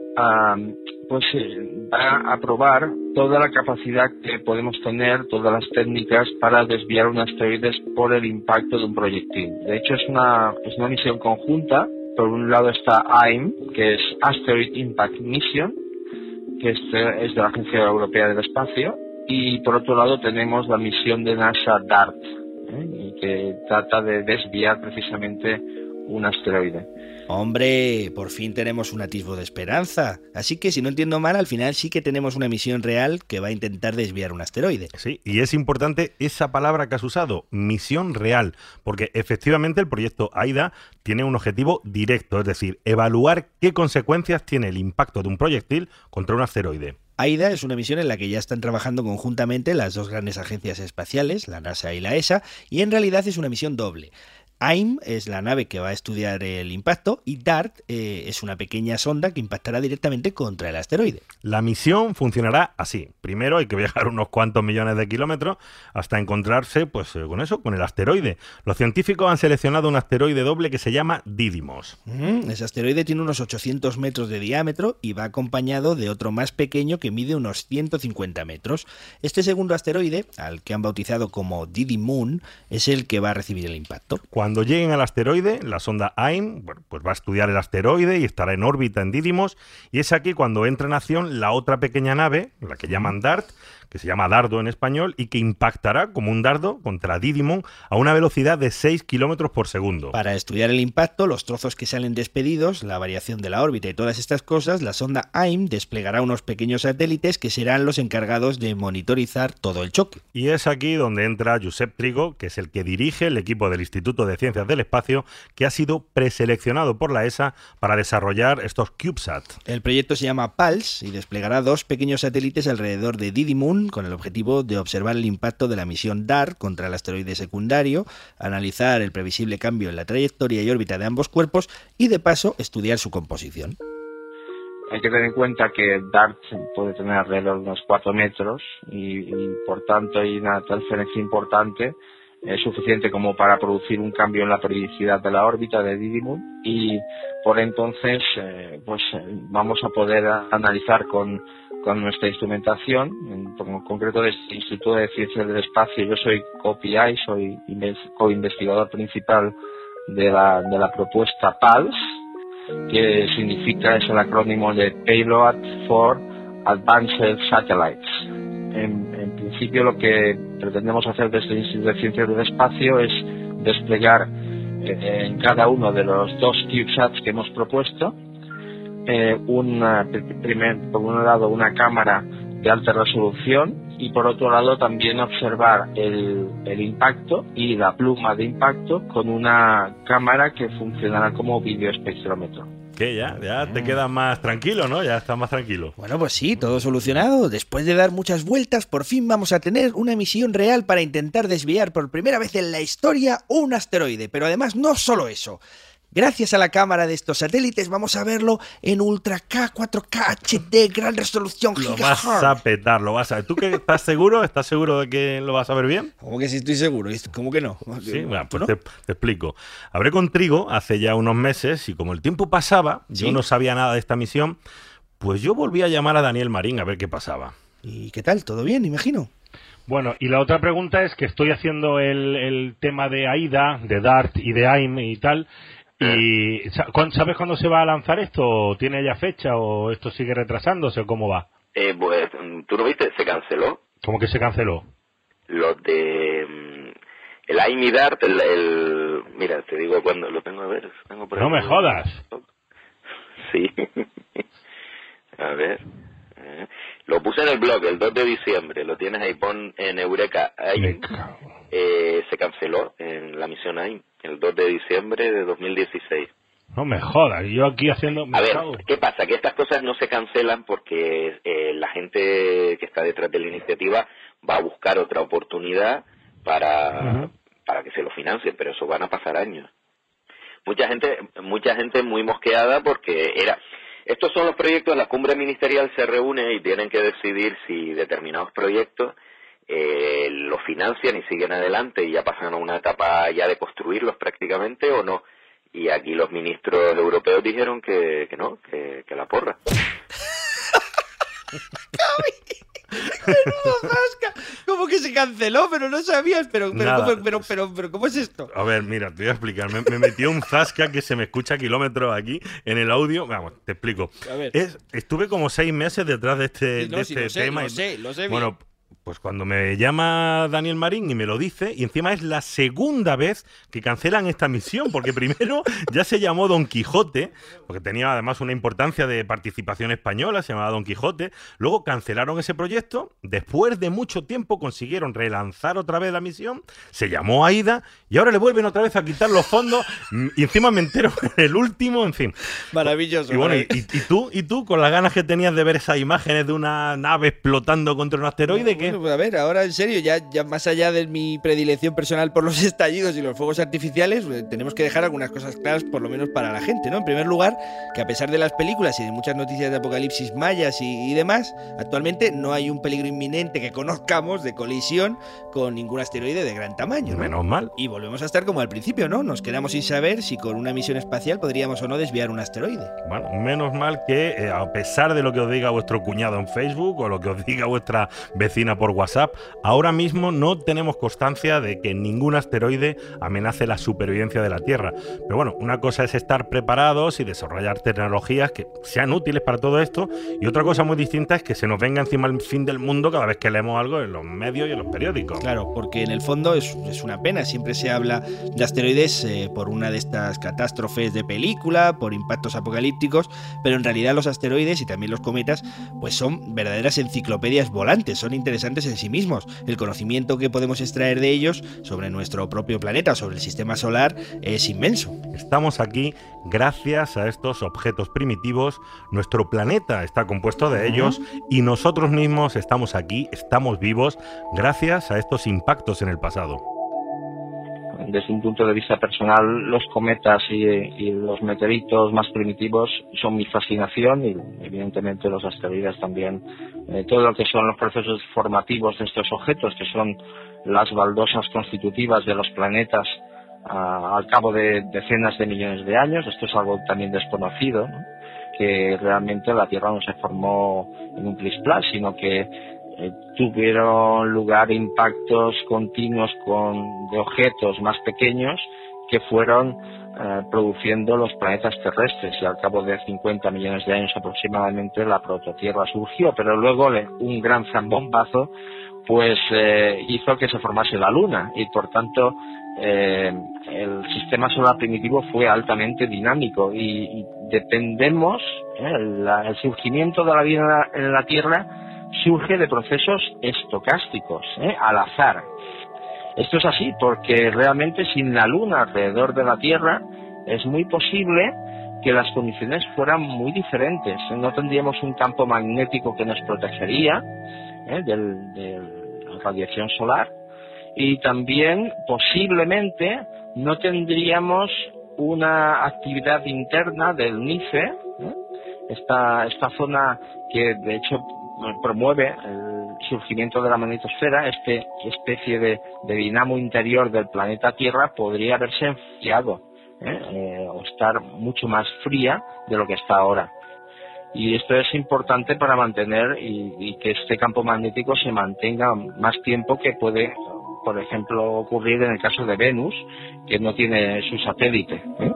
S9: pues eh, va a probar toda la capacidad que podemos tener, todas las técnicas para desviar un asteroide por el impacto de un proyectil. De hecho, es una, es una misión conjunta. Por un lado está AIM, que es Asteroid Impact Mission, que es de, es de la Agencia Europea del Espacio, y por otro lado tenemos la misión de NASA DART, ¿eh? que trata de desviar precisamente un asteroide.
S2: Hombre, por fin tenemos un atisbo de esperanza. Así que si no entiendo mal, al final sí que tenemos una misión real que va a intentar desviar un asteroide.
S1: Sí, y es importante esa palabra que has usado, misión real, porque efectivamente el proyecto AIDA tiene un objetivo directo, es decir, evaluar qué consecuencias tiene el impacto de un proyectil contra un asteroide.
S2: AIDA es una misión en la que ya están trabajando conjuntamente las dos grandes agencias espaciales, la NASA y la ESA, y en realidad es una misión doble. AIM es la nave que va a estudiar el impacto y DART eh, es una pequeña sonda que impactará directamente contra el asteroide.
S1: La misión funcionará así. Primero hay que viajar unos cuantos millones de kilómetros hasta encontrarse pues, eh, con eso, con el asteroide. Los científicos han seleccionado un asteroide doble que se llama Didymos.
S2: ese asteroide tiene unos 800 metros de diámetro y va acompañado de otro más pequeño que mide unos 150 metros. Este segundo asteroide, al que han bautizado como Didi Moon, es el que va a recibir el impacto.
S1: Cuando Cuando lleguen al asteroide, la sonda AIM pues va a estudiar el asteroide y estará en órbita en Didymos. Y es aquí cuando entra en acción la otra pequeña nave, la que llaman DART, que se llama dardo en español, y que impactará como un dardo contra Didymon a una velocidad de 6 kilómetros por segundo.
S2: Para estudiar el impacto, los trozos que salen despedidos, la variación de la órbita y todas estas cosas, la sonda AIM desplegará unos pequeños satélites que serán los encargados de monitorizar todo el choque.
S1: Y es aquí donde entra Josep Trigo, que es el que dirige el equipo del Instituto de Ciencias del Espacio, que ha sido preseleccionado por la ESA para desarrollar estos CubeSat.
S2: El proyecto se llama PALS y desplegará dos pequeños satélites alrededor de Didymon con el objetivo de observar el impacto de la misión DART contra el asteroide secundario, analizar el previsible cambio en la trayectoria y órbita de ambos cuerpos y de paso estudiar su composición.
S9: Hay que tener en cuenta que DART puede tener alrededor de unos 4 metros y, por tanto hay una transferencia importante es suficiente como para producir un cambio en la periodicidad de la órbita de Didymon y por entonces eh, pues eh, vamos a poder analizar con, con nuestra instrumentación, en, concreto del Instituto de Ciencias del Espacio, yo soy COPI, soy co-investigador principal de la, de la propuesta PALS, que significa, es el acrónimo de Payload for Advanced Satellites. En, en principio lo que pretendemos hacer desde el Instituto de Ciencias del Espacio es desplegar eh, en cada uno de los dos CubeSats que hemos propuesto eh, una, primer, por un lado una cámara de alta resolución y por otro lado también observar el, el impacto y la pluma de impacto con una cámara que funcionará como videoespectrómetro.
S1: ¿Qué? Ya, ya te quedas más tranquilo, ¿no? Ya estás más tranquilo.
S2: Bueno, pues sí, todo solucionado. Después de dar muchas vueltas, por fin vamos a tener una misión real para intentar desviar por primera vez en la historia un asteroide. Pero además no solo eso. Gracias a la cámara de estos satélites vamos a verlo en Ultra K, 4K, HD, gran resolución.
S1: Lo vas a petar, lo vas a ver. ¿Tú que estás seguro? ¿Estás seguro de que lo vas a ver bien?
S2: ¿Cómo que sí estoy seguro? ¿Cómo que no?
S1: Sí, bueno, pues ¿no? te, te, explico. Hablé con Trigo hace ya unos meses y como el tiempo pasaba, ¿Sí? yo no sabía nada de esta misión, pues yo volví a llamar a Daniel Marín a ver qué pasaba.
S2: ¿Y qué tal? ¿Todo bien, imagino?
S10: Bueno, y la otra pregunta es que estoy haciendo el, el tema de AIDA, de DART y de AIM y tal, ¿Y sabes cuándo se va a lanzar esto? ¿Tiene ya fecha o esto sigue retrasándose o cómo va?
S17: Eh, pues, ¿tú no viste? Se canceló.
S10: ¿Cómo que se canceló?
S17: Lo de... El AIMIDART, el, el... Mira, te digo cuándo... Lo tengo a ver. Tengo por
S10: no me jodas.
S17: Sí. *laughs* a ver. Lo puse en el blog el 2 de diciembre. Lo tienes ahí, pon en Eureka. Ahí. Eh, se canceló en la misión AIM el 2 de diciembre de 2016.
S10: No me jodas, yo aquí haciendo...
S17: A ver, ¿qué pasa? Que estas cosas no se cancelan porque eh, la gente que está detrás de la iniciativa va a buscar otra oportunidad para, uh -huh. para que se lo financien, pero eso van a pasar años. Mucha gente, mucha gente muy mosqueada porque era... Estos son los proyectos, la cumbre ministerial se reúne y tienen que decidir si determinados proyectos eh, lo financian y siguen adelante y ya pasan a una etapa ya de construirlos prácticamente o no. Y aquí los ministros europeos dijeron que, que no, que la porra. *laughs*
S2: ¿Cómo que se canceló? Pero no sabías. Pero, pero, ¿cómo, pero, pero, pero, ¿cómo es esto?
S1: A ver, mira, te voy a explicar. Me, me metió un zasca que se me escucha a kilómetros aquí en el audio. Vamos, te explico. Es, estuve como seis meses detrás de este,
S2: Sí, no,
S1: de
S2: sí,
S1: este
S2: lo sé,
S1: tema.
S2: lo sé, lo sé bien.
S1: bueno, pues cuando me llama Daniel Marín y me lo dice, y encima es la segunda vez que cancelan esta misión, porque primero ya se llamó Don Quijote, porque tenía además una importancia de participación española, se llamaba Don Quijote, luego cancelaron ese proyecto, después de mucho tiempo consiguieron relanzar otra vez la misión, se llamó Aida, y ahora le vuelven otra vez a quitar los fondos, mm, y encima me entero *laughs* en el último, en fin.
S2: Maravilloso.
S1: Y bueno, y, tú, y tú, con las ganas que tenías de ver esas imágenes de una nave explotando contra un asteroide, ¿qué?
S2: Bueno, pues a ver, ahora en serio, ya, ya más allá de mi predilección personal por los *laughs* estallidos y los fuegos artificiales, eh, tenemos que dejar algunas cosas claras, por lo menos para la gente, ¿no? En primer lugar, que a pesar de las películas y de muchas noticias de apocalipsis mayas y, y demás, actualmente no hay un peligro inminente que conozcamos de colisión con ningún asteroide de gran tamaño. ¿no?
S1: Menos mal.
S2: Y volvemos a estar como al principio, ¿no? Nos quedamos sin saber si con una misión espacial podríamos o no desviar un asteroide.
S1: Bueno, menos mal que, eh, a pesar de lo que os diga vuestro cuñado en Facebook o lo que os diga vuestra vecina por WhatsApp, ahora mismo no tenemos constancia de que ningún asteroide amenace la supervivencia de la Tierra. Pero bueno, una cosa es estar preparados y desarrollar tecnologías que sean útiles para todo esto, y otra cosa muy distinta es que se nos venga encima el fin del mundo cada vez que leemos algo en los medios y en los periódicos.
S2: Claro, porque en el fondo es, una pena, siempre se habla de asteroides eh, por una de estas catástrofes de película, por impactos apocalípticos, pero en realidad los asteroides y también los cometas pues son verdaderas enciclopedias volantes, son interesantes en sí mismos. El conocimiento que podemos extraer de ellos sobre nuestro propio planeta, sobre el sistema solar, es inmenso.
S1: Estamos aquí gracias a estos objetos primitivos, nuestro planeta está compuesto de ellos y nosotros mismos estamos aquí, estamos vivos gracias a estos impactos en el pasado
S9: desde un punto de vista personal, los cometas y, y, los meteoritos más primitivos son mi fascinación y evidentemente los asteroides también. Eh, todo lo que son los procesos formativos de estos objetos, que son las baldosas constitutivas de los planetas uh, al cabo de decenas de millones de años, esto es algo también desconocido, ¿no? que realmente la Tierra no se formó en un plis-plas, sino que eh, tuvieron lugar impactos continuos con, de objetos más pequeños que fueron eh, produciendo los planetas terrestres. Y al cabo de 50 millones de años aproximadamente la prototierra surgió, pero luego un gran zambombazo pues eh, hizo que se formase la Luna. Y por tanto el sistema solar primitivo fue altamente dinámico. Y, dependemos, el surgimiento de la vida en la Tierra surge de procesos estocásticos, ¿eh? al azar. Esto es así porque realmente sin la Luna alrededor de la Tierra es muy posible que las condiciones fueran muy diferentes. No tendríamos un campo magnético que nos protegería ¿eh? del, de la radiación solar y también posiblemente no tendríamos una actividad interna del NICE, ¿eh? esta, esta zona que de hecho promueve el surgimiento de la magnetosfera, esta especie de, dinamo interior del planeta Tierra podría haberse enfriado ¿eh? Eh, o estar mucho más fría de lo que está ahora. Y esto es importante para mantener y, y, que este campo magnético se mantenga más tiempo que puede, por ejemplo, ocurrir en el caso de Venus, que no tiene su satélite. ¿eh?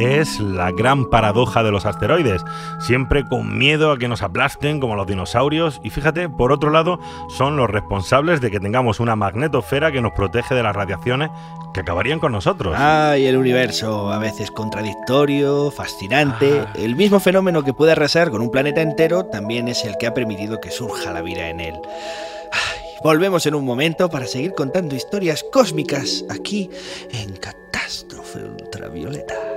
S1: Es la gran paradoja de los asteroides, siempre con miedo a que nos aplasten como los dinosaurios y fíjate, por otro lado, son los responsables de que tengamos una magnetosfera que nos protege de las radiaciones que acabarían con nosotros.
S2: Ay, el universo, a veces contradictorio, fascinante. Ah. El mismo fenómeno que puede arrasar con un planeta entero también es el que ha permitido que surja la vida en él. Ay, volvemos en un momento para seguir contando historias cósmicas aquí en Catástrofe Ultravioleta.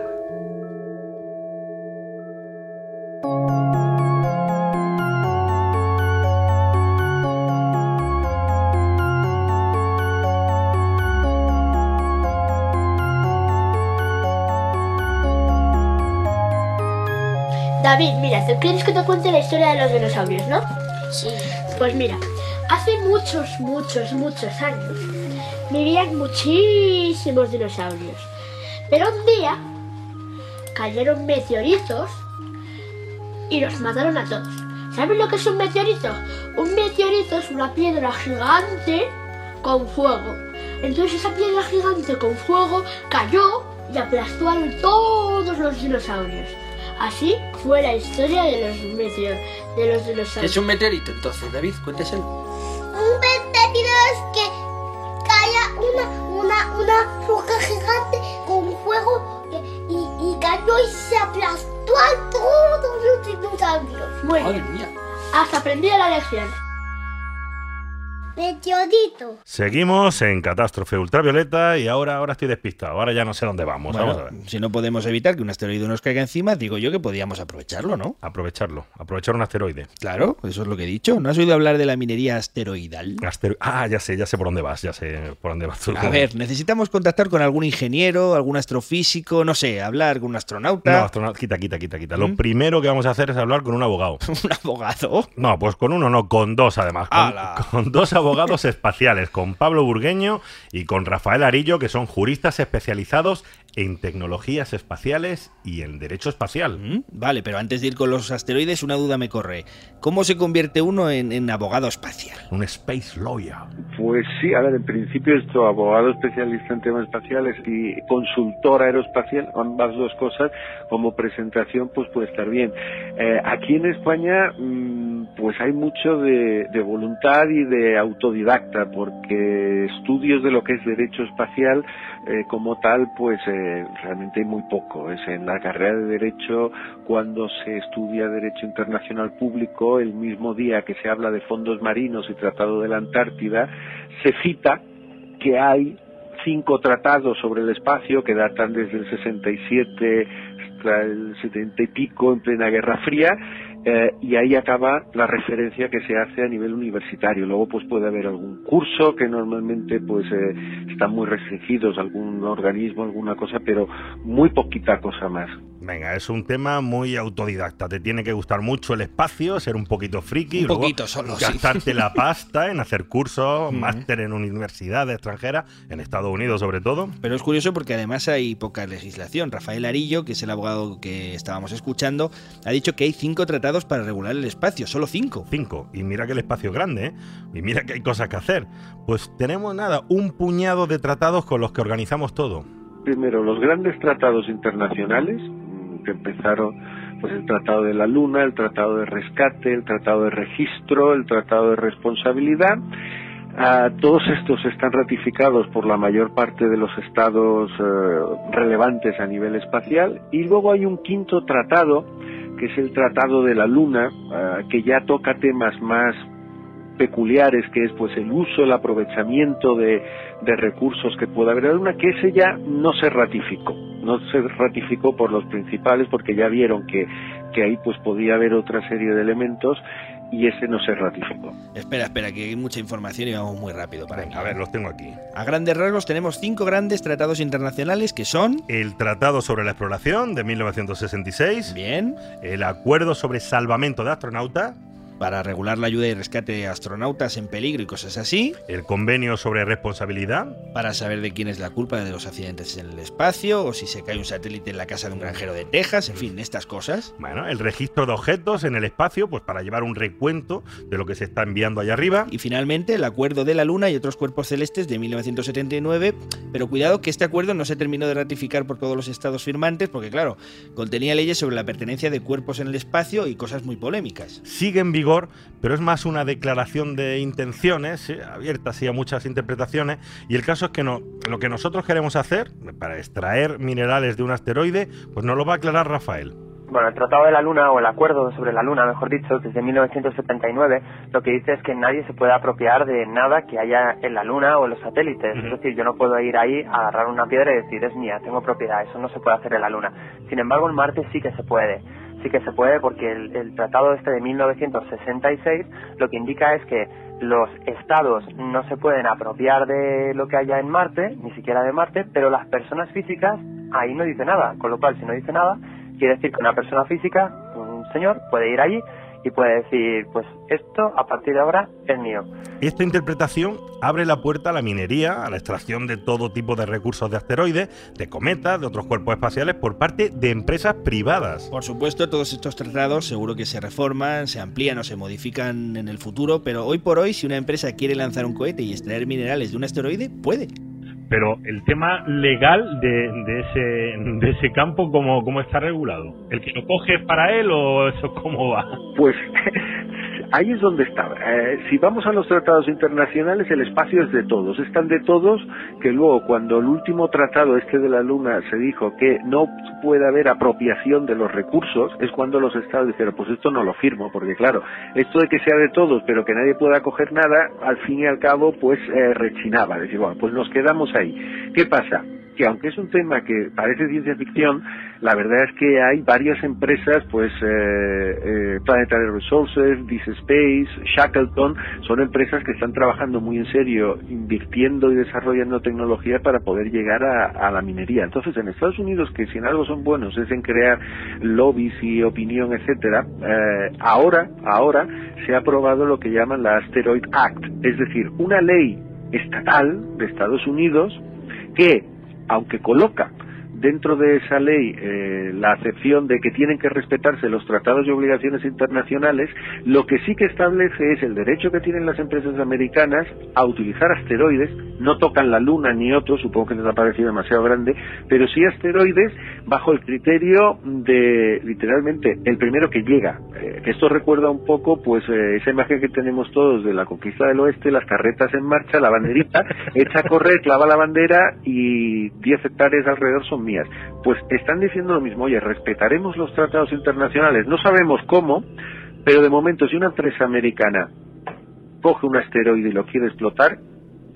S18: David, mira, ¿tú quieres que te cuente la historia de los dinosaurios, no?
S7: Sí.
S18: Pues mira, hace muchos, muchos, muchos años vivían muchísimos dinosaurios. Pero un día cayeron meteoritos y los mataron a todos. ¿Sabes lo que es un meteorito? Un meteorito es una piedra gigante con fuego. Entonces esa piedra gigante con fuego cayó y aplastó a todos los dinosaurios. Así fue la historia de los meteor, de los dinosaurios.
S2: Es un meteorito entonces, David, cuénteselo.
S19: Un meteorito es que cae una, una, una roca gigante con fuego cayó y se aplastó a todos los dinosaurios.
S18: Muy bien. Has aprendido la lección.
S19: Meteorito.
S1: Seguimos en Catástrofe Ultravioleta y ahora, ahora estoy despistado. Ahora ya no sé dónde vamos.
S2: Bueno,
S1: vamos a ver.
S2: Si no podemos evitar que un asteroide nos caiga encima, digo yo que podíamos aprovecharlo, ¿no?
S1: Aprovecharlo. Aprovechar un asteroide.
S2: Claro, eso es lo que he dicho. ¿No has oído hablar de la minería asteroidal?
S1: Astero... Ah, ya sé, ya sé por dónde vas. Ya sé por dónde vas tú.
S2: A ver, necesitamos contactar con algún ingeniero, algún astrofísico, no sé, hablar con un astronauta.
S1: No, astronauta, quita, quita, quita, quita. ¿Mm? Lo primero que vamos a hacer es hablar con un abogado. *laughs*
S2: ¿Un abogado?
S1: No, pues con uno no, con dos además. Con, con dos abogados abogados espaciales, con Pablo Burgueño y con Rafael Arillo, que son juristas especializados en tecnologías espaciales y en derecho espacial.
S2: Mm, vale, pero antes de ir con los asteroides, una duda me corre. ¿Cómo se convierte uno en, en abogado espacial?
S1: Un space lawyer.
S20: Pues sí, a ver, en principio esto, abogado especialista en temas espaciales y consultor aeroespacial, ambas dos cosas, como presentación, pues puede estar bien. Eh, aquí en España, mm, pues hay mucho de, de voluntad y de autodidacta, porque estudios de lo que es derecho espacial eh, como tal, pues eh, realmente hay muy poco. Es en la carrera de Derecho, cuando se estudia Derecho Internacional Público, el mismo día que se habla de fondos marinos y Tratado de la Antártida, se cita que hay cinco tratados sobre el espacio que datan desde el 67 hasta el 70 y pico, en plena Guerra Fría, eh, y ahí acaba la referencia que se hace a nivel universitario. Luego pues puede haber algún curso que normalmente pues eh, están muy restringidos, algún organismo, alguna cosa, pero muy poquita cosa más.
S1: Venga, es un tema muy autodidacta. Te tiene que gustar mucho el espacio, ser un poquito friki,
S2: Un
S1: y luego
S2: poquito solo, sí.
S1: gastarte la *laughs* pasta en hacer cursos, máster en universidades extranjeras, en Estados Unidos sobre todo.
S2: Pero es curioso porque además hay poca legislación. Rafael Arillo, que es el abogado que estábamos escuchando, ha dicho que hay cinco tratados para regular el espacio, solo cinco.
S1: Cinco. Y mira que el espacio es grande, ¿eh? Y mira que hay cosas que hacer. Pues tenemos nada, un puñado de tratados con los que organizamos todo.
S20: Primero, los grandes tratados internacionales, mm, que empezaron pues el Tratado de la Luna, el Tratado de Rescate, el Tratado de Registro, el Tratado de Responsabilidad. Ah, todos estos están ratificados por la mayor parte de los estados eh, relevantes a nivel espacial y luego hay un quinto tratado que es el Tratado de la Luna ah, que ya toca temas más peculiares que es pues el uso, el aprovechamiento de, de recursos que pueda haber en la Luna, que ese ya no se ratificó, no se ratificó por los principales porque ya vieron que, que ahí pues podía haber otra serie de elementos y ese no se ratificó.
S2: Espera, espera, que hay mucha información y vamos muy rápido para
S1: Venga, a ver, los tengo aquí.
S2: A grandes rasgos tenemos cinco grandes tratados internacionales que son...
S1: El Tratado sobre la Exploración de 1966.
S2: Bien.
S1: El Acuerdo sobre Salvamento de Astronautas.
S2: Para regular la ayuda y rescate de astronautas en peligro y cosas así.
S1: El Convenio sobre Responsabilidad.
S2: Para saber de quién es la culpa de los accidentes en el espacio o si se cae un satélite en la casa de un granjero de Texas, en fin, estas cosas.
S1: Bueno, el registro de objetos en el espacio, pues para llevar un recuento de lo que se está enviando allá arriba.
S2: Y finalmente el Acuerdo de la Luna y otros cuerpos celestes de 1979, pero cuidado que este acuerdo no se terminó de ratificar por todos los estados firmantes porque claro, contenía leyes sobre la pertenencia de cuerpos en el espacio y cosas muy polémicas.
S1: Sigue pero es más una declaración de intenciones, eh, abierta así a muchas interpretaciones, y el caso es que no, lo que nosotros queremos hacer para extraer minerales de un asteroide, pues nos lo va a aclarar Rafael.
S21: Bueno, el Tratado de la Luna, o el Acuerdo sobre la Luna, mejor dicho, desde 1979, lo que dice es que nadie se puede apropiar de nada que haya en la Luna o en los satélites. Es decir, yo no puedo ir ahí a agarrar una piedra y decir, es mía, tengo propiedad. Eso no se puede hacer en la Luna. Sin embargo, en Marte sí que se puede. Sí que se puede porque el, el Tratado este de 1966 lo que indica es que los estados no se pueden apropiar de lo que haya en Marte, ni siquiera de Marte, pero las personas físicas ahí no dice nada. Con lo cual, si no dice nada, quiere decir que una persona física, un señor, puede ir allí y puede decir, pues esto a partir de ahora es mío.
S1: Esta interpretación abre la puerta a la minería, a la extracción de todo tipo de recursos de asteroides, de cometas, de otros cuerpos espaciales por parte de empresas privadas.
S2: Por supuesto, todos estos tratados seguro que se reforman, se amplían o se modifican en el futuro, pero hoy por hoy si una empresa quiere lanzar un cohete y extraer minerales de un asteroide, puede.
S10: Pero el tema legal de, de ese de ese campo, ¿cómo, ¿cómo está regulado? ¿El que lo coge para él o eso cómo va?
S20: Pues ahí es donde está. Eh, si vamos a los tratados internacionales, el espacio es de todos. Están de todos que luego cuando el último tratado este de la Luna se dijo que no puede haber apropiación de los recursos, es cuando los estados dijeron, pues esto no lo firmo, porque claro, esto de que sea de todos, pero que nadie pueda coger nada, al fin y al cabo, pues eh, rechinaba. Decir, bueno, pues nos quedamos ahí. ¿Qué pasa? Que aunque es un tema que parece ciencia ficción, la verdad es que hay varias empresas, pues eh, eh, Planetary Resources, This Space, Shackleton, son empresas que están trabajando muy en serio, invirtiendo y desarrollando tecnología para poder llegar a, la minería. Entonces, en Estados Unidos, que si en algo son buenos es en crear lobbies y opinión, etcétera, eh, ahora, ahora se ha aprobado lo que llaman la Asteroid Act, es decir, una ley estatal de Estados Unidos que, aunque coloca dentro de esa ley eh, la acepción de que tienen que respetarse los tratados y obligaciones internacionales, lo que sí que establece es el derecho que tienen las empresas americanas a utilizar asteroides, no tocan la Luna ni otro, supongo que les ha parecido demasiado grande, pero sí asteroides bajo el criterio de, literalmente, el primero que llega. Eh, esto recuerda un poco, pues, eh, esa imagen que tenemos todos de la conquista del oeste, las carretas en marcha, la banderita, *laughs* echa a correr, clava la bandera y 10 hectáreas alrededor son Pues están diciendo lo mismo, oye, respetaremos los tratados internacionales, no sabemos cómo, pero de momento si una empresa americana coge un asteroide y lo quiere explotar,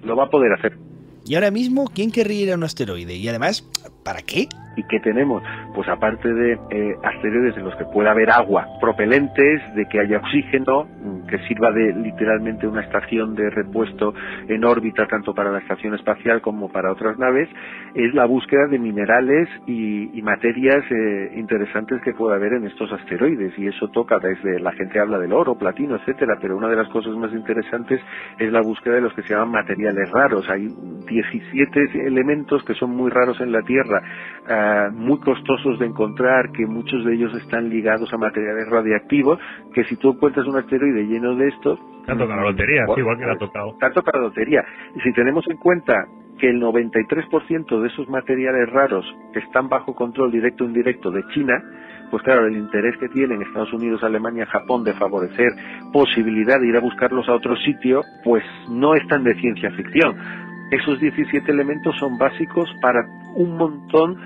S20: lo va a poder hacer.
S2: Y ahora mismo, ¿quién querría ir a un asteroide? Y además, ¿para qué?
S20: ¿Y qué tenemos? Pues aparte de eh, asteroides en los que pueda haber agua, propelentes, de que haya oxígeno, mm, que sirva de literalmente una estación de repuesto en órbita tanto para la estación espacial como para otras naves, es la búsqueda de minerales y, y materias eh, interesantes que pueda haber en estos asteroides. Y eso toca desde, la gente habla del oro, platino, etcétera, pero una de las cosas más interesantes es la búsqueda de los que se llaman materiales raros. Hay 17 elementos que son muy raros en la Tierra. Ah, muy costosos de encontrar, que muchos de ellos están ligados a materiales radiactivos, que si tú encuentras un asteroide lleno de estos...
S1: Te ha tocado la lotería, sí, igual que le ha tocado.
S20: Te ha tocado la lotería. Y si tenemos en cuenta que el 93% de esos materiales raros están bajo control directo o indirecto de China, pues claro, el interés que tienen Estados Unidos, Alemania, Japón de favorecer posibilidad de ir a buscarlos a otro sitio, pues no es tan de ciencia ficción. Esos 17 elementos son básicos para un montón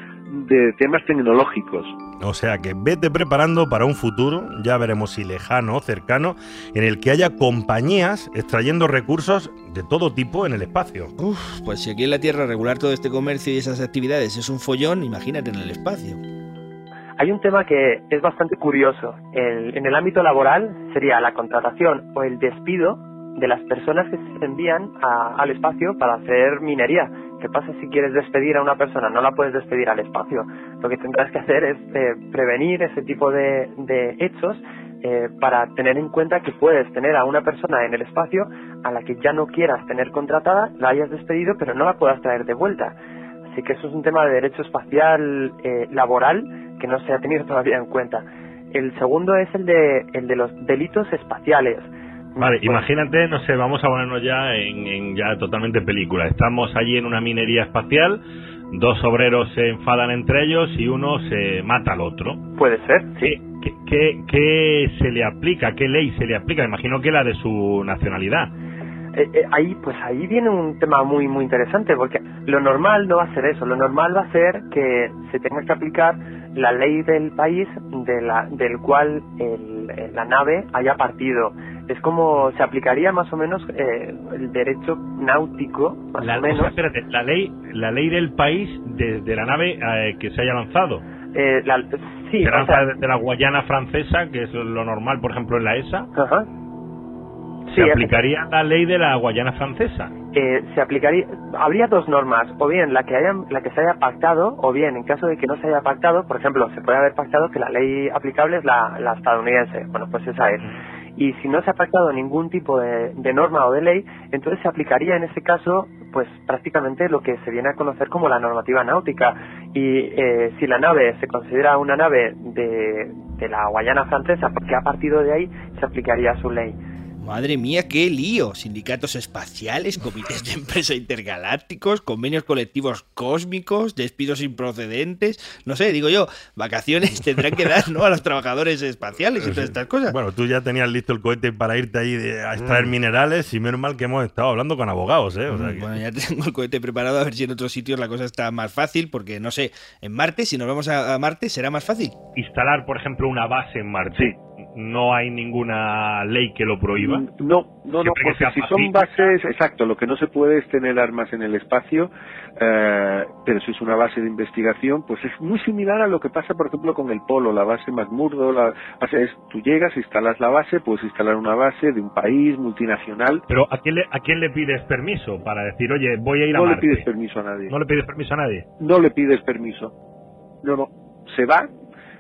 S20: de temas tecnológicos.
S1: O sea que vete preparando para un futuro, ya veremos si lejano o cercano, en el que haya compañías extrayendo recursos de todo tipo en el espacio.
S2: Uf, pues si aquí en la Tierra regular todo este comercio y esas actividades es un follón, imagínate en el espacio.
S21: Hay un tema que es bastante curioso. El- en el ámbito laboral sería la contratación o el despido de las personas que se envían a- al espacio para hacer minería. ¿Qué pasa si quieres despedir a una persona? No la puedes despedir al espacio. Lo que tendrás que hacer es eh, prevenir ese tipo de, de hechos eh, para tener en cuenta que puedes tener a una persona en el espacio a la que ya no quieras tener contratada, la hayas despedido, pero no la puedas traer de vuelta. Así que eso es un tema de derecho espacial eh, laboral que no se ha tenido *laughs* todavía en cuenta. El segundo es el de, el de los delitos espaciales.
S10: Vale, imagínate, no sé, vamos a ponernos ya en, en ya totalmente película. Estamos allí en una minería espacial, dos obreros se enfadan entre ellos y uno se mata al otro.
S21: Puede ser, sí.
S10: ¿Qué, qué, qué se le aplica? ¿Qué ley se le aplica? Imagino que la de su nacionalidad.
S21: Eh, eh, ahí, pues ahí viene un tema muy, muy interesante, porque lo normal no va a ser eso. Lo normal va a ser que se tenga que aplicar la ley del país de la, del cual el- la nave haya partido. Es como se aplicaría más o menos eh, el derecho náutico, más
S10: La,
S21: o
S10: o sea,
S21: menos.
S10: espérate, la ley, la ley del país de, de la nave eh, que se haya lanzado.
S21: Eh, la- sí,
S10: se lanza
S21: sea,
S10: desde la Guayana francesa, que es lo normal, por ejemplo, en la ESA.
S21: Ajá.
S10: Se aplicaría la ley de la Guayana francesa.
S21: eh, se aplicaría habría dos normas o bien la que haya la que se haya pactado o bien en caso de que no se haya pactado por ejemplo se puede haber pactado que la ley aplicable es la, la estadounidense bueno pues esa es y si no se ha pactado ningún tipo de, norma o de ley entonces se aplicaría en ese caso pues prácticamente lo que se viene a conocer como la normativa náutica. Y eh, si la nave se considera una nave de, de la Guayana francesa porque ha partido de ahí se aplicaría su ley
S2: Madre mía, qué lío. Sindicatos espaciales, comités de empresa intergalácticos, convenios colectivos cósmicos, despidos improcedentes. No sé, digo yo, vacaciones *laughs* tendrán que dar, ¿no? A los trabajadores espaciales y todas estas cosas.
S1: Bueno, tú ya tenías listo el cohete para irte ahí de- a extraer minerales y menos mal que hemos estado hablando con abogados, ¿eh? O sea que-
S2: Bueno, ya *laughs* tengo el cohete preparado a ver si en otros sitios la cosa está más fácil, porque no sé, en Marte, si nos vamos a, a Marte, será más fácil.
S10: Instalar, por ejemplo, una base en Marte. No hay ninguna ley que lo prohíba.
S20: Mm, No, no, no, porque si son bases, exacto, lo que no se puede es tener armas en el espacio, eh, pero si es una base de investigación, pues es muy similar a lo que pasa, por ejemplo, con el Polo, la base McMurdo, la base es, tú llegas, instalas la base, puedes instalar una base de un país multinacional,
S10: Pero ¿a quién, le, ¿a quién le pides permiso para decir, oye, voy a ir a
S20: no le
S10: Marte?
S20: pides permiso a nadie.
S10: No le pides permiso a nadie.
S20: no le pides permiso. No, no. Se va,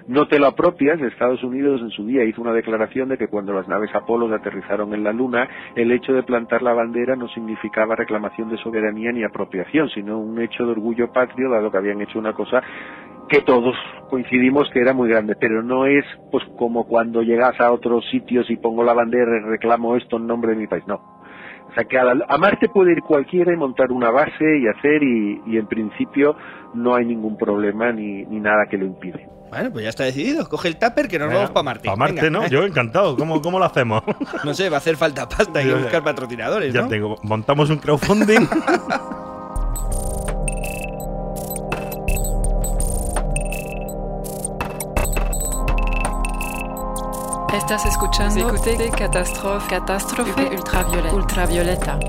S20: no te lo apropias. Estados Unidos en su día hizo una declaración de que cuando las naves Apolo aterrizaron en la Luna, el hecho de plantar la bandera no significaba reclamación de soberanía ni apropiación, sino un hecho de orgullo patrio, dado que habían hecho una cosa que todos coincidimos que era muy grande, pero no es pues como cuando llegas a otros sitios y pongo la bandera y reclamo esto en nombre de mi país, no. O sea que a, la- a Marte puede ir cualquiera y montar una base y hacer y, y en principio no hay ningún problema ni, ni nada que lo impide.
S2: Bueno, pues ya está decidido. Coge el tupper que nos
S1: Venga,
S2: vamos para Marte.
S1: Pa' Marte,
S2: Venga.
S1: ¿no? Yo encantado. ¿Cómo, cómo lo hacemos? *laughs*
S2: No sé, va a hacer falta pasta, hay que buscar patrocinadores,
S1: ya
S2: ¿no?
S1: tengo. Montamos un crowdfunding.
S22: Estás escuchando Écoutez Catastrophe, Catástrofe Ultravioleta. Ultravioleta.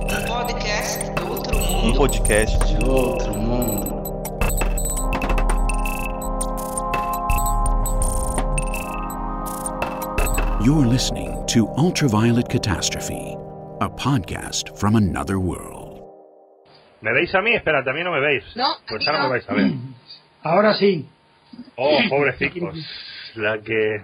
S23: Um podcast de outro mundo.
S24: You're listening to Ultraviolet Catastrophe, a podcast from another world.
S10: ¿Me veis a mí? Espérate, a mí no me veis.
S25: No,
S10: Pues ahora
S25: no.
S10: me vais a ver. *clears throat*
S25: Ahora sí.
S10: Oh, pobrecitos. La que...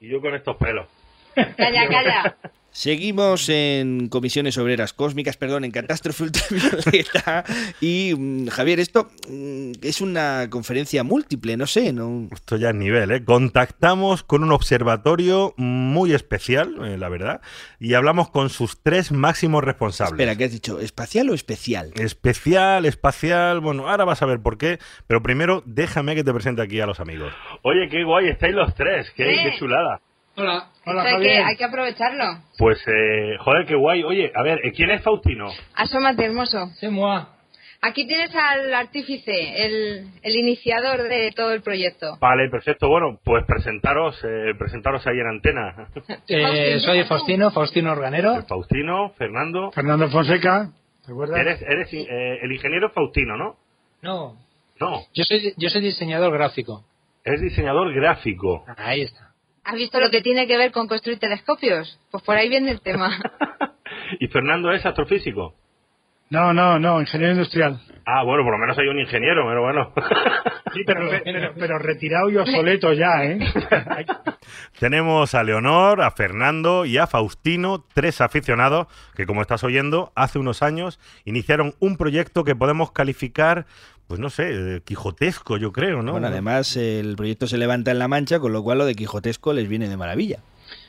S10: Y yo con estos pelos.
S25: Calla, calla. *laughs*
S2: Seguimos en comisiones obreras cósmicas, perdón, en catástrofe ultravioleta. *laughs* Y mm, Javier, esto mm, es una conferencia múltiple, no sé, ¿no?
S1: Esto ya es nivel, ¿eh? Contactamos con un observatorio muy especial, eh, la verdad, y hablamos con sus tres máximos responsables.
S2: Espera, ¿qué has dicho? ¿Espacial o especial?
S1: Especial, espacial, bueno, ahora vas a ver por qué, pero primero déjame que te presente aquí a los amigos.
S10: Oye, qué guay, estáis los tres. Qué, chulada.
S25: Hola.
S10: Hola,
S25: hay, que, hay que aprovecharlo.
S10: Pues, eh, joder, qué guay. Oye, a ver, ¿quién es Faustino?
S25: Asómate, hermoso. Aquí tienes al artífice, el, el iniciador de todo el proyecto.
S10: Vale, perfecto. Bueno, pues presentaros, eh, presentaros ahí en antena. *laughs*
S25: Eh, soy
S26: Faustino, Faustino Organero.
S10: Faustino, Fernando.
S26: Fernando Fonseca, ¿te acuerdas?
S10: Eres, eres eh, el ingeniero Faustino, ¿no?
S26: No,
S10: No,
S26: yo soy, yo soy diseñador gráfico.
S10: eres diseñador gráfico.
S26: Ahí está.
S25: ¿Has visto lo que tiene que ver con construir telescopios? Pues por ahí viene el tema. *laughs*
S10: ¿Y Fernando es astrofísico?
S26: No, no, no, ingeniero industrial.
S10: Ah, bueno, por lo menos hay un ingeniero, pero bueno. *laughs*
S26: Sí, pero, pero, pero retirado y obsoleto ya, ¿eh? *laughs*
S1: Tenemos a Leonor, a Fernando y a Faustino, tres aficionados que, como estás oyendo, hace unos años iniciaron un proyecto que podemos calificar, pues no sé, eh, quijotesco, yo creo, ¿no?
S2: Bueno, además el proyecto se levanta en La Mancha, con lo cual lo de Quijotesco les viene de maravilla.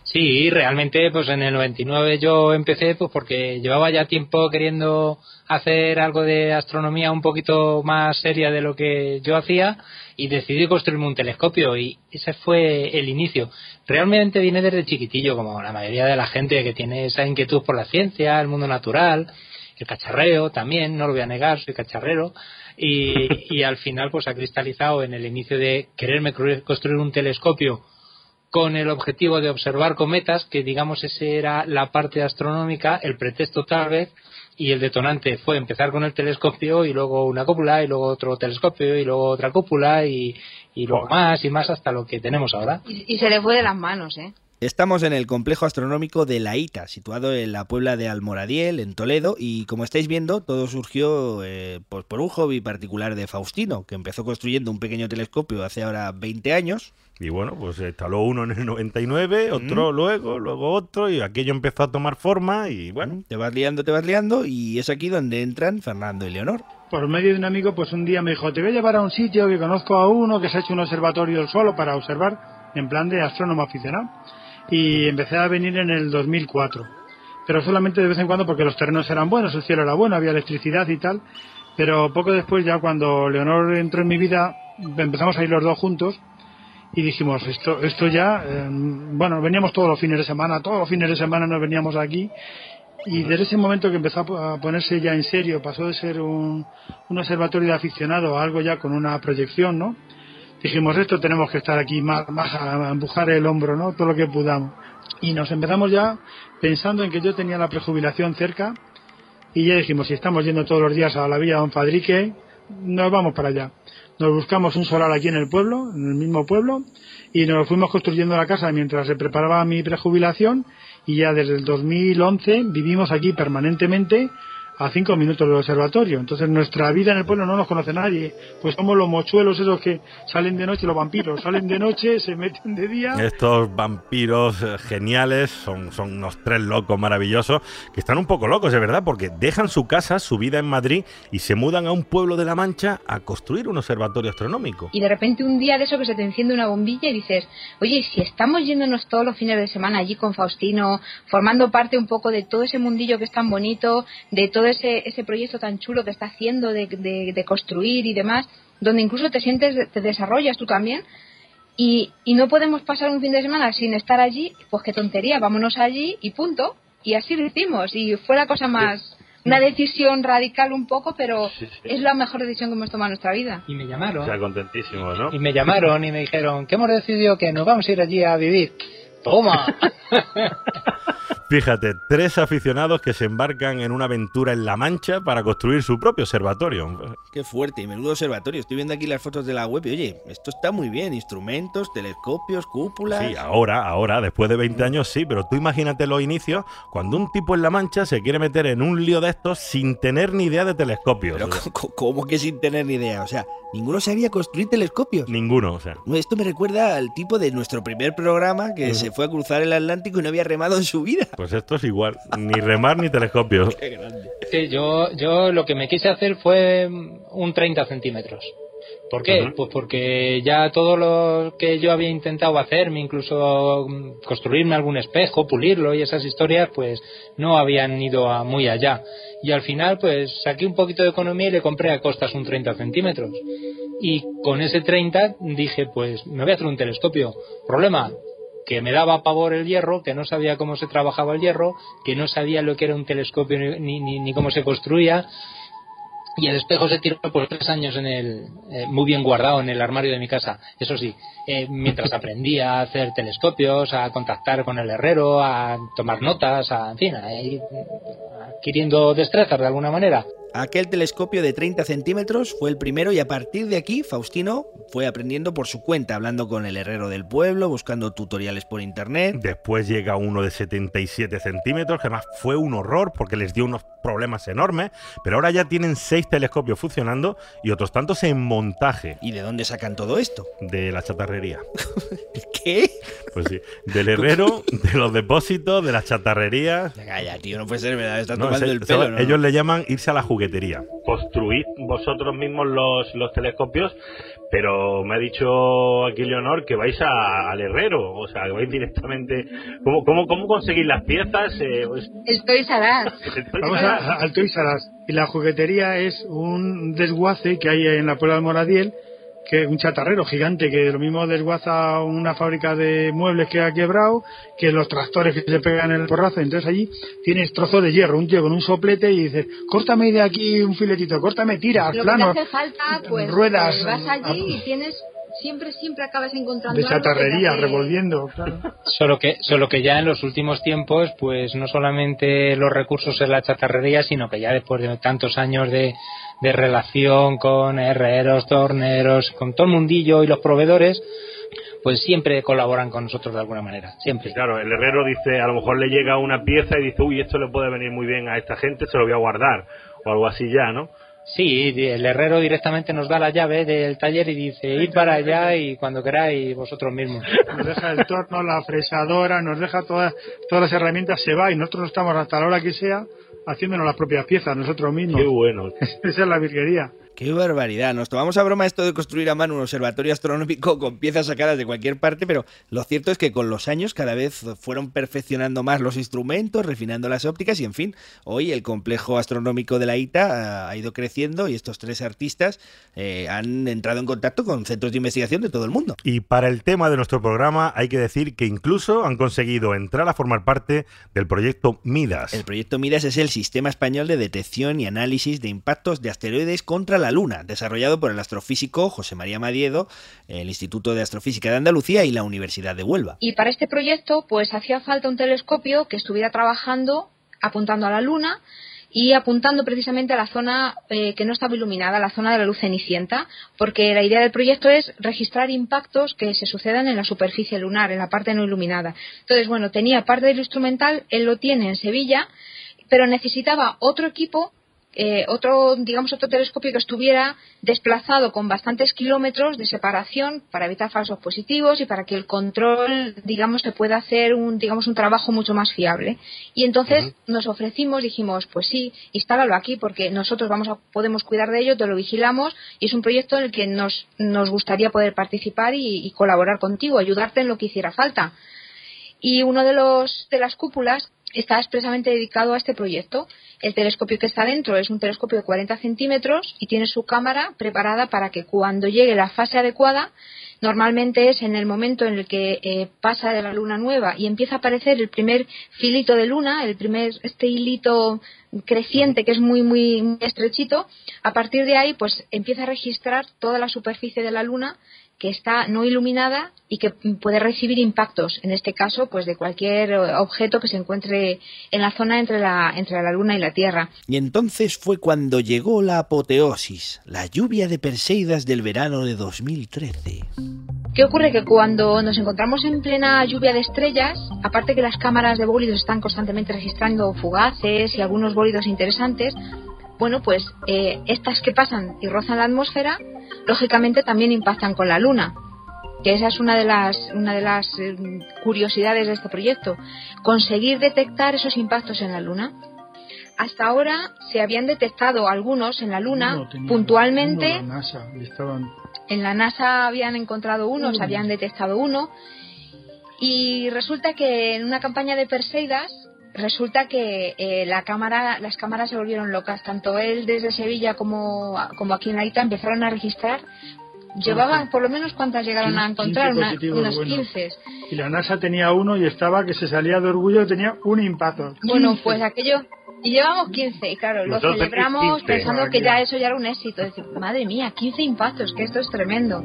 S26: Sí, realmente, pues en el 99 yo empecé, pues porque llevaba ya tiempo queriendo hacer algo de astronomía un poquito más seria de lo que yo hacía y decidí construirme un telescopio y ese fue el inicio. Realmente viene desde chiquitillo, como la mayoría de la gente que tiene esa inquietud por la ciencia, el mundo natural, el cacharreo también, no lo voy a negar, soy cacharrero. Y, y al final pues ha cristalizado en el inicio de quererme construir un telescopio con el objetivo de observar cometas, que digamos ese era la parte astronómica, el pretexto tal vez, y el detonante fue empezar con el telescopio y luego una cúpula y luego otro telescopio y luego otra cúpula y, y luego más y más hasta lo que tenemos ahora.
S25: Y, y se le fue de las manos, ¿eh?
S2: Estamos en el complejo astronómico de La Ita, situado en la Puebla de Almoradiel, en Toledo, y como estáis viendo, todo surgió eh, pues por un hobby particular de Faustino, que empezó construyendo un pequeño telescopio hace ahora 20 años.
S1: Y bueno, pues se instaló uno en el 99, otro luego, luego otro, y aquello empezó a tomar forma y bueno.
S2: Te vas liando, te vas liando, y es aquí donde entran Fernando y Leonor.
S26: Por medio de un amigo, pues un día me dijo, te voy a llevar a un sitio que conozco a uno que se ha hecho un observatorio solo para observar, en plan de astrónomo aficionado. Y empecé a venir en el 2004. Pero solamente de vez en cuando porque los terrenos eran buenos, el cielo era bueno, había electricidad y tal. Pero poco después, ya cuando Leonor entró en mi vida, empezamos a ir los dos juntos y dijimos, esto, esto ya, eh, bueno, veníamos todos los fines de semana, todos los fines de semana nos veníamos aquí y desde ese momento que empezó a ponerse ya en serio, pasó de ser un, un observatorio de aficionado a algo ya con una proyección, ¿no?
S27: Dijimos esto tenemos que estar aquí más, más a empujar el hombro, ¿no? Todo lo que podamos. Y nos empezamos ya pensando en que yo tenía la prejubilación cerca y ya dijimos, si estamos yendo todos los días a la villa Don Fadrique, nos vamos para allá. Nos buscamos un solar aquí en el pueblo, en el mismo pueblo, y nos fuimos construyendo la casa mientras se preparaba mi prejubilación y ya desde el 2011 vivimos aquí permanentemente a cinco minutos del observatorio. Entonces nuestra vida en el pueblo no nos conoce nadie. Pues somos los mochuelos esos que salen de noche, los vampiros, salen de noche, se meten de día.
S1: Estos vampiros eh, geniales son, son unos tres locos maravillosos que están un poco locos, de verdad, porque dejan su casa, su vida en Madrid y se mudan a un pueblo de La Mancha a construir un observatorio astronómico.
S25: Y de repente un día de eso que se te enciende una bombilla y dices, oye, si estamos yéndonos todos los fines de semana allí con Faustino, formando parte un poco de todo ese mundillo que es tan bonito, de todo ese, ese proyecto tan chulo que está haciendo de, de- de construir y demás, donde incluso te sientes, te desarrollas tú también, y, y no podemos pasar un fin de semana sin estar allí, pues qué tontería, vámonos allí y punto. Y así lo hicimos, y fue la cosa más, una decisión radical un poco, pero es la mejor decisión que hemos tomado en nuestra vida.
S26: Y me llamaron.
S10: O sea, contentísimos, ¿no?
S26: Y me llamaron y me dijeron que hemos decidido que nos vamos a ir allí a vivir. Toma. *laughs*
S1: Fíjate, tres aficionados que se embarcan en una aventura en La Mancha para construir su propio observatorio.
S2: Qué fuerte, y menudo observatorio. Estoy viendo aquí las fotos de la web y oye, esto está muy bien. Instrumentos, telescopios, cúpulas.
S1: Sí, ahora, ahora, después de 20 años sí, pero tú imagínate los inicios cuando un tipo en La Mancha se quiere meter en un lío de estos sin tener ni idea de telescopios.
S2: Pero *laughs* ¿cómo, que sin tener ni idea? O sea, ninguno sabía construir telescopios.
S1: Ninguno, o sea.
S2: Esto me recuerda al tipo de nuestro primer programa que se fue a cruzar el Atlántico y no había remado en su vida.
S1: Pues esto es igual, ni remar ni telescopios.
S26: Sí, yo, yo lo que me quise hacer fue mm, un 30 centímetros. ¿Por qué? Pues porque ya todo lo que yo había intentado hacerme, incluso mm, construirme algún espejo, pulirlo y esas historias, pues no habían ido a muy allá. Y al final, pues saqué un poquito de economía y le compré a costas un 30 centímetros. Y con ese 30 dije, pues me voy a hacer un telescopio. Problema, que me daba pavor el hierro, que no sabía cómo se trabajaba el hierro, que no sabía lo que era un telescopio ni, ni, ni- cómo se construía. Y el espejo se tiró por tres años en el, eh, muy bien guardado en el armario de mi casa. Eso sí, eh, mientras *laughs* aprendía a hacer telescopios, a contactar con el herrero, a tomar notas, a, en fin, a ir adquiriendo destrezas de alguna manera.
S2: Aquel telescopio de 30 centímetros fue el primero y a partir de aquí Faustino fue aprendiendo por su cuenta, hablando con el herrero del pueblo, buscando tutoriales por internet.
S1: Después llega uno de 77 centímetros, que además fue un horror porque les dio unos problemas enormes, pero ahora ya tienen seis telescopios funcionando y otros tantos en montaje.
S2: ¿Y de dónde sacan todo esto?
S1: De la chatarrería. *laughs*
S2: ¿Qué?
S1: Pues sí, del herrero, de los depósitos, de las chatarrerías.
S2: Calla, tío, no puede ser verdad, estás
S1: No,
S2: tomando
S1: ese-
S2: el pelo, ¿no?
S1: Ellos le llaman irse a la juguetería.
S10: Construid vosotros mismos los, los telescopios, pero me ha dicho aquí Leonor que vais a- al herrero, o sea, que vais directamente. ¿Cómo, cómo, cómo conseguís las piezas? Eh, pues,
S25: Estoy Saras. *laughs*
S27: Vamos a, a- al Toys. Y la juguetería es un desguace que hay en la Puebla del Moradiel, que un chatarrero gigante que lo mismo desguaza una fábrica de muebles que ha quebrado, que los tractores que se pegan en el porrazo. Entonces allí tienes trozos de hierro, un tío con un soplete y dices, córtame de aquí un filetito, córtame, tira,
S25: Lo que
S27: plano.
S25: te hace falta, pues,
S27: ruedas,
S25: pues vas allí y tienes, siempre, siempre acabas encontrando
S27: De chatarrería,
S25: hace-
S27: revolviendo. claro.
S26: Solo que, solo que ya en los últimos tiempos, pues no solamente los recursos en la chatarrería, sino que ya después de tantos años de, de relación con herreros, torneros, con todo el mundillo y los proveedores, pues siempre colaboran con nosotros de alguna manera, siempre.
S10: claro, el herrero dice, a lo mejor le llega una pieza y dice, uy, esto le puede venir muy bien a esta gente, se lo voy a guardar, o algo así ya, ¿no?
S26: Sí, el herrero directamente nos da la llave del taller y dice, id para allá y cuando queráis vosotros mismos.
S27: Nos deja el torno, la fresadora, nos deja todas, todas las herramientas, se va y nosotros estamos hasta la hora que sea haciéndonos las propias piezas nosotros mismos.
S10: Qué bueno. *laughs*
S27: Esa es la virguería.
S2: Qué barbaridad. Nos tomamos a broma esto de construir a mano un observatorio astronómico con piezas sacadas de cualquier parte, pero lo cierto es que con los años cada vez fueron perfeccionando más los instrumentos, refinando las ópticas y en fin, hoy el complejo astronómico de la ITA ha ido creciendo y estos tres artistas eh, han entrado en contacto con centros de investigación de todo el mundo.
S1: Y para el tema de nuestro programa hay que decir que incluso han conseguido entrar a formar parte del proyecto MIDAS.
S2: El proyecto MIDAS es el Sistema Español de Detección y Análisis de Impactos de Asteroides contra la la Luna, desarrollado por el astrofísico José María Madiedo, el Instituto de Astrofísica de Andalucía y la Universidad de Huelva.
S25: Y para este proyecto, pues hacía falta un telescopio que estuviera trabajando apuntando a la Luna y apuntando precisamente a la zona eh, que no estaba iluminada, la zona de la luz cenicienta, porque la idea del proyecto es registrar impactos que se sucedan en la superficie lunar, en la parte no iluminada. Entonces, bueno, tenía parte del instrumental, él lo tiene en Sevilla, pero necesitaba otro equipo eh, otro, digamos, otro telescopio que estuviera desplazado con bastantes kilómetros de separación para evitar falsos positivos y para que el control, digamos, se pueda hacer un, digamos, un trabajo mucho más fiable. Y entonces nos ofrecimos, dijimos, pues sí, instálalo aquí porque nosotros vamos a, podemos cuidar de ello, te lo vigilamos y es un proyecto en el que nos, nos gustaría poder participar y, y colaborar contigo, ayudarte en lo que hiciera falta. Y uno de los, de las cúpulas está expresamente dedicado a este proyecto. El telescopio que está dentro es un telescopio de 40 centímetros y tiene su cámara preparada para que cuando llegue la fase adecuada, normalmente es en el momento en el que eh, pasa de la luna nueva y empieza a aparecer el primer filito de luna, el primer este hilito creciente que es muy muy, muy estrechito, a partir de ahí pues empieza a registrar toda la superficie de la luna que está no iluminada y que puede recibir impactos, en este caso, pues de cualquier eh, objeto que se encuentre en la zona entre la, entre la Luna y la Tierra.
S2: Y entonces fue cuando llegó la apoteosis, la lluvia de Perseidas del verano de 2013.
S25: ¿Qué ocurre? Que cuando nos encontramos en plena lluvia de estrellas, aparte que las cámaras de bólidos están constantemente registrando fugaces y algunos bólidos interesantes, bueno, pues eh, estas que pasan y rozan la atmósfera, lógicamente también impactan con la Luna. Que esa es una de las, una de las eh, curiosidades de este proyecto, conseguir detectar esos impactos en la Luna. Hasta ahora se habían detectado algunos en la Luna
S27: Uno tenía-
S25: puntualmente.
S27: uno en la NASA, y estaban
S25: En la NASA habían encontrado uno, se habían detectado uno. Y resulta que en una campaña de Perseidas, resulta que eh, la cámara, las cámaras se volvieron locas. Tanto él desde Sevilla como, como aquí en la ITA empezaron a registrar. Llevaban por lo menos cuántas llegaron a
S27: 15
S25: encontrar, Una- unos
S27: buenos.
S25: 15.
S27: Y la NASA tenía uno y estaba que se salía de orgullo, tenía un impacto.
S25: Bueno,
S27: 15.
S25: pues aquello. Y llevamos 15, y claro, lo
S27: Nosotros
S25: celebramos
S27: 15.
S25: pensando que ya eso ya era un éxito. Decir, madre mía, 15 impactos, que esto es tremendo.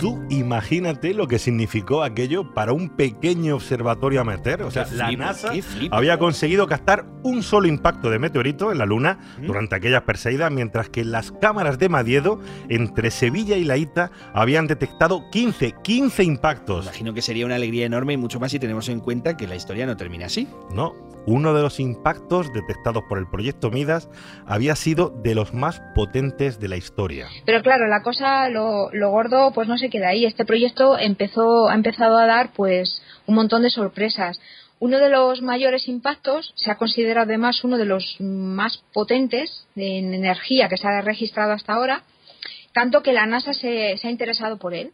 S1: Tú imagínate lo que significó aquello para un pequeño observatorio amateur. O sea,
S2: Qué
S1: la
S2: flipo,
S1: NASA había conseguido captar un solo impacto de meteorito en la Luna durante aquellas Perseidas, mientras que las cámaras de Madiedo entre Sevilla y la ITA habían detectado 15, 15 impactos.
S2: Imagino que sería una alegría enorme y mucho más si tenemos en cuenta que la historia no termina así.
S1: No, uno de los impactos detectados por el proyecto Midas había sido de los más potentes de la historia.
S25: Pero claro, la cosa, lo, lo gordo, pues no se queda ahí. Este proyecto empezó, ha empezado a dar, pues, un montón de sorpresas. Uno de los mayores impactos se ha considerado además uno de los más potentes en energía que se ha registrado hasta ahora, tanto que la NASA se, se ha interesado por él.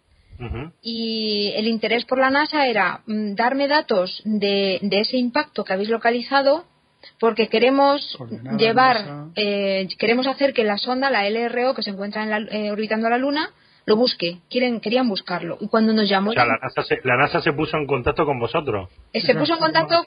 S25: Y el interés por la NASA era mm, darme datos de, de ese impacto que habéis localizado porque queremos llevar, eh, queremos hacer que la sonda, la LRO, que se encuentra en la- eh, orbitando la Luna, lo busque. Quieren, querían buscarlo. Y cuando nos llamó,
S10: O sea, la NASA, se, la NASA se puso en contacto con vosotros.
S25: eh, se puso en contacto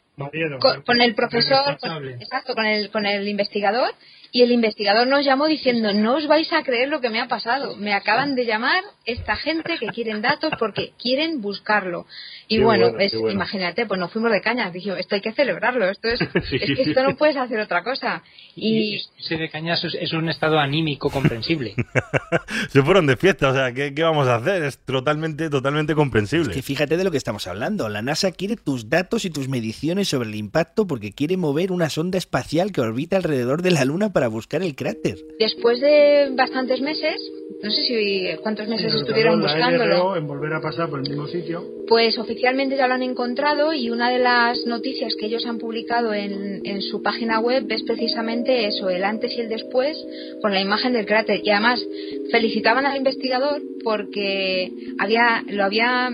S25: con, con el profesor, con- exacto, con el, con el investigador, y el investigador nos llamó diciendo, no os vais a creer lo que me ha pasado. Me acaban de llamar esta gente que quieren datos porque quieren buscarlo. Y
S10: Qué
S25: bueno,
S10: bueno,
S25: es-
S10: qué bueno.
S25: imagínate, pues nos fuimos de caña. Dijimos, esto hay que celebrarlo, esto es, *laughs*
S10: Sí,
S25: es
S10: sí,
S25: que esto no puedes hacer otra cosa. Y,
S26: Ese de cañas es, es un estado anímico comprensible. *laughs*
S1: Se fueron de fiesta, o sea, ¿qué, qué vamos a hacer? Es totalmente, totalmente comprensible.
S2: Es que fíjate de lo que estamos hablando. La NASA quiere tus datos y tus mediciones sobre el impacto porque quiere mover una sonda espacial que orbita alrededor de la Luna para buscar el cráter.
S25: después de bastantes meses, no sé si cuántos meses estuvieron buscándolo.
S27: En volver a pasar por el mismo sitio.
S25: Pues oficialmente ya lo han encontrado y una de las noticias que ellos han publicado en, en su página web es precisamente eso, el antes y el después con la imagen del cráter. Y además felicitaban al investigador porque había, lo había,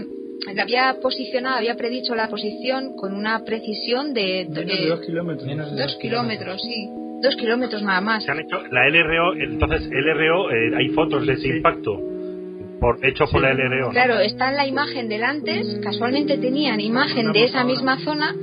S25: había posicionado, había predicho la posición con una precisión de,
S27: Menos
S25: de
S27: de dos kilómetros.
S25: dos kilómetros, sí, dos kilómetros nada más.
S10: Se han hecho la LRO, entonces LRO, eh, hay fotos de ese impacto. Por, hecho por la LRO. ¿no?
S25: Claro, está en la imagen del antes, casualmente tenían imagen de esa misma zona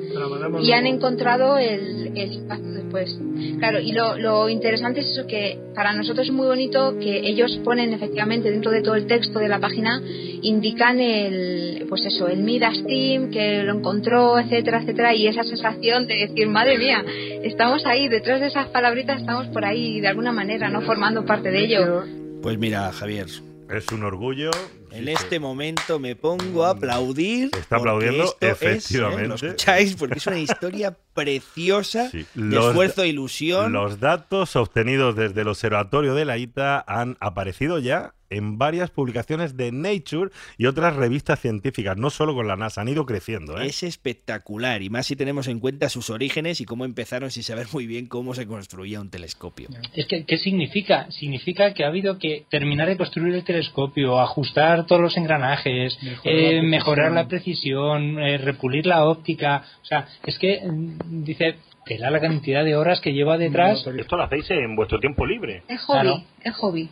S25: y han encontrado el, el impacto después. Claro, y lo, lo interesante es eso que para nosotros es muy bonito que ellos ponen efectivamente dentro de todo el texto de la página, indican el, pues eso, el Midas Team, que lo encontró, etcétera, etcétera, y esa sensación de decir, madre mía, estamos ahí, detrás de esas palabritas estamos por ahí de alguna manera, ¿no? Formando parte de ello.
S2: Pues mira, Javier.
S1: Es un orgullo.
S2: En este momento me pongo a aplaudir.
S1: Está aplaudiendo,
S2: esto es, ¿eh?
S1: efectivamente.
S2: lo escucháis, porque es una historia *laughs* preciosa de
S1: Los-
S2: esfuerzo e ilusión.
S1: Los datos obtenidos desde el Observatorio de la ITA han aparecido ya en varias publicaciones de Nature y otras revistas científicas, no solo con la NASA, han ido creciendo. ¿eh?
S2: Es espectacular, y más si tenemos en cuenta sus orígenes y cómo empezaron sin saber muy bien cómo se construía un telescopio.
S26: Es que, ¿qué significa? Significa que ha habido que terminar de construir el telescopio, ajustar todos los engranajes,
S27: Mejorar
S26: eh,
S27: la
S26: mejorar la precisión, eh, repulir la óptica. O sea, es que, mm, dice, tela la cantidad de horas que lleva detrás.
S10: Esto lo hacéis en vuestro tiempo libre.
S25: Es hobby,
S26: Claro.
S25: es hobby.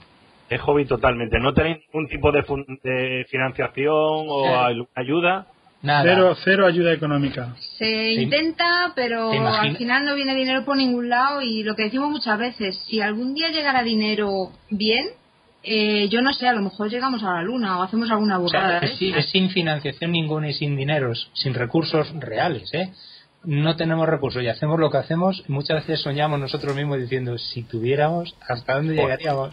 S10: Es hobby totalmente. No tenéis ningún tipo de, fun- de financiación o ayuda.
S27: Cero, cero ayuda económica.
S25: Se intenta, pero al final no viene dinero por ningún lado y lo que decimos muchas veces, si algún día llegara dinero bien, eh, yo no sé, a lo mejor llegamos a la luna o hacemos alguna
S26: O sea,
S25: burrada.
S26: es,
S25: ¿eh?
S26: sin- es sin financiación ninguna y sin dineros, sin recursos reales, ¿eh? No tenemos recursos y hacemos lo que hacemos. y Muchas veces soñamos nosotros mismos diciendo, si tuviéramos, ¿hasta dónde llegaríamos?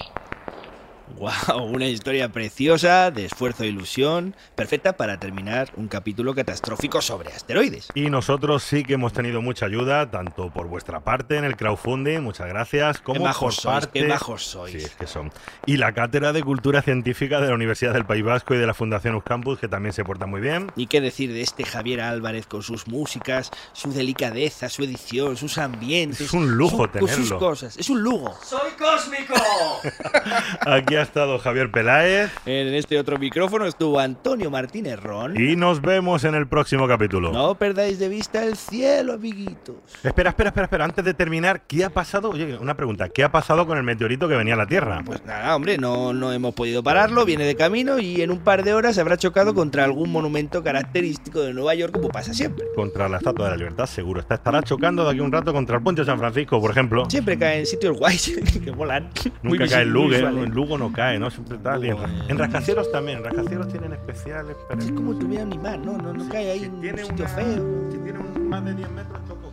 S2: ¡Wow! *laughs* Una historia preciosa de esfuerzo e ilusión, perfecta para terminar un capítulo catastrófico sobre asteroides.
S1: Y nosotros sí que hemos tenido mucha ayuda, tanto por vuestra parte en el crowdfunding, muchas gracias, como
S2: Qué majos
S1: por
S2: sois,
S1: parte...
S2: qué majos sois.
S1: Sí, es que son. Y la Cátedra de Cultura Científica de la Universidad del País Vasco y de la Fundación Euskampus, que también se porta muy bien.
S2: Y qué decir de este Javier Álvarez con sus músicas, su delicadeza, su edición, sus ambientes.
S1: Es un lujo
S2: su- con sus
S1: tenerlo.
S2: cosas. Es un lujo.
S28: ¡Soy cósmico! *laughs* *laughs*
S1: Aquí ha estado Javier Peláez.
S2: En este otro micrófono estuvo Antonio Martínez Ron.
S1: Y nos vemos en el próximo capítulo.
S2: No perdáis de vista el cielo, amiguitos.
S1: Espera, espera, espera, espera. Antes de terminar, ¿qué ha pasado? Oye, una pregunta. ¿Qué ha pasado con el meteorito que venía a la Tierra?
S2: Pues nada, hombre, no, no hemos podido pararlo, viene de camino y en un par de horas habrá chocado contra algún monumento característico de Nueva York, como pasa siempre.
S1: Contra la Estatua de la Libertad, seguro. Esta estará chocando de aquí un rato contra el puente de San Francisco, por ejemplo.
S2: Siempre cae en sitios guays *laughs* que molan. Muy
S1: Nunca cae en Lugo, en Lugo no uno cae, ¿no? Siempre está bien. En rascacielos también, rascacielos tienen especiales. Para
S2: es como tu vida animal, ¿no? No, no cae ahí si tiene un sitio feo.
S1: Tiene un, más de 10 metros,
S10: toco,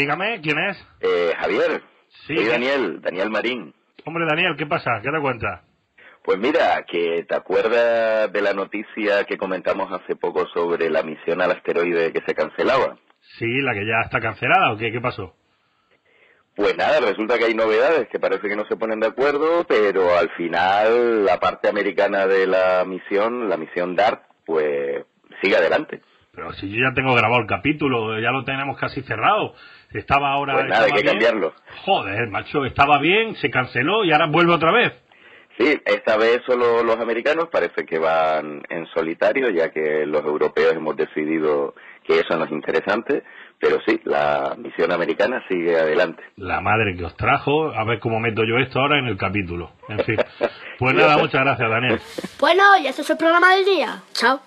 S10: dígame, ¿quién es?
S17: Eh, Javier,
S10: Sí,
S17: soy. Daniel, Daniel Marín.
S10: Hombre, Daniel, ¿qué pasa? ¿Qué te cuentas?
S17: Pues mira, que te acuerdas de la noticia que comentamos hace poco sobre la misión al asteroide que se cancelaba.
S10: Sí, la que ya está cancelada, ¿o qué? ¿Qué pasó?
S17: Pues nada, resulta que hay novedades que parece que no se ponen de acuerdo, pero al final la parte americana de la misión, la misión DART, pues sigue adelante.
S10: Pero si yo ya tengo grabado el capítulo, ya lo tenemos casi cerrado. Estaba ahora...
S17: Pues nada, hay que
S10: bien.
S17: cambiarlo.
S10: Joder, macho, estaba bien, se canceló y ahora vuelve otra vez.
S17: Sí, esta vez solo los americanos parece que van en solitario, ya que los europeos hemos decidido que eso no es interesante, pero sí, la misión americana sigue adelante.
S10: La madre que os trajo, a ver cómo meto yo esto ahora en el capítulo. En fin. *laughs* Pues nada, muchas gracias, Daniel.
S18: Bueno, y este es el programa del día. Chao.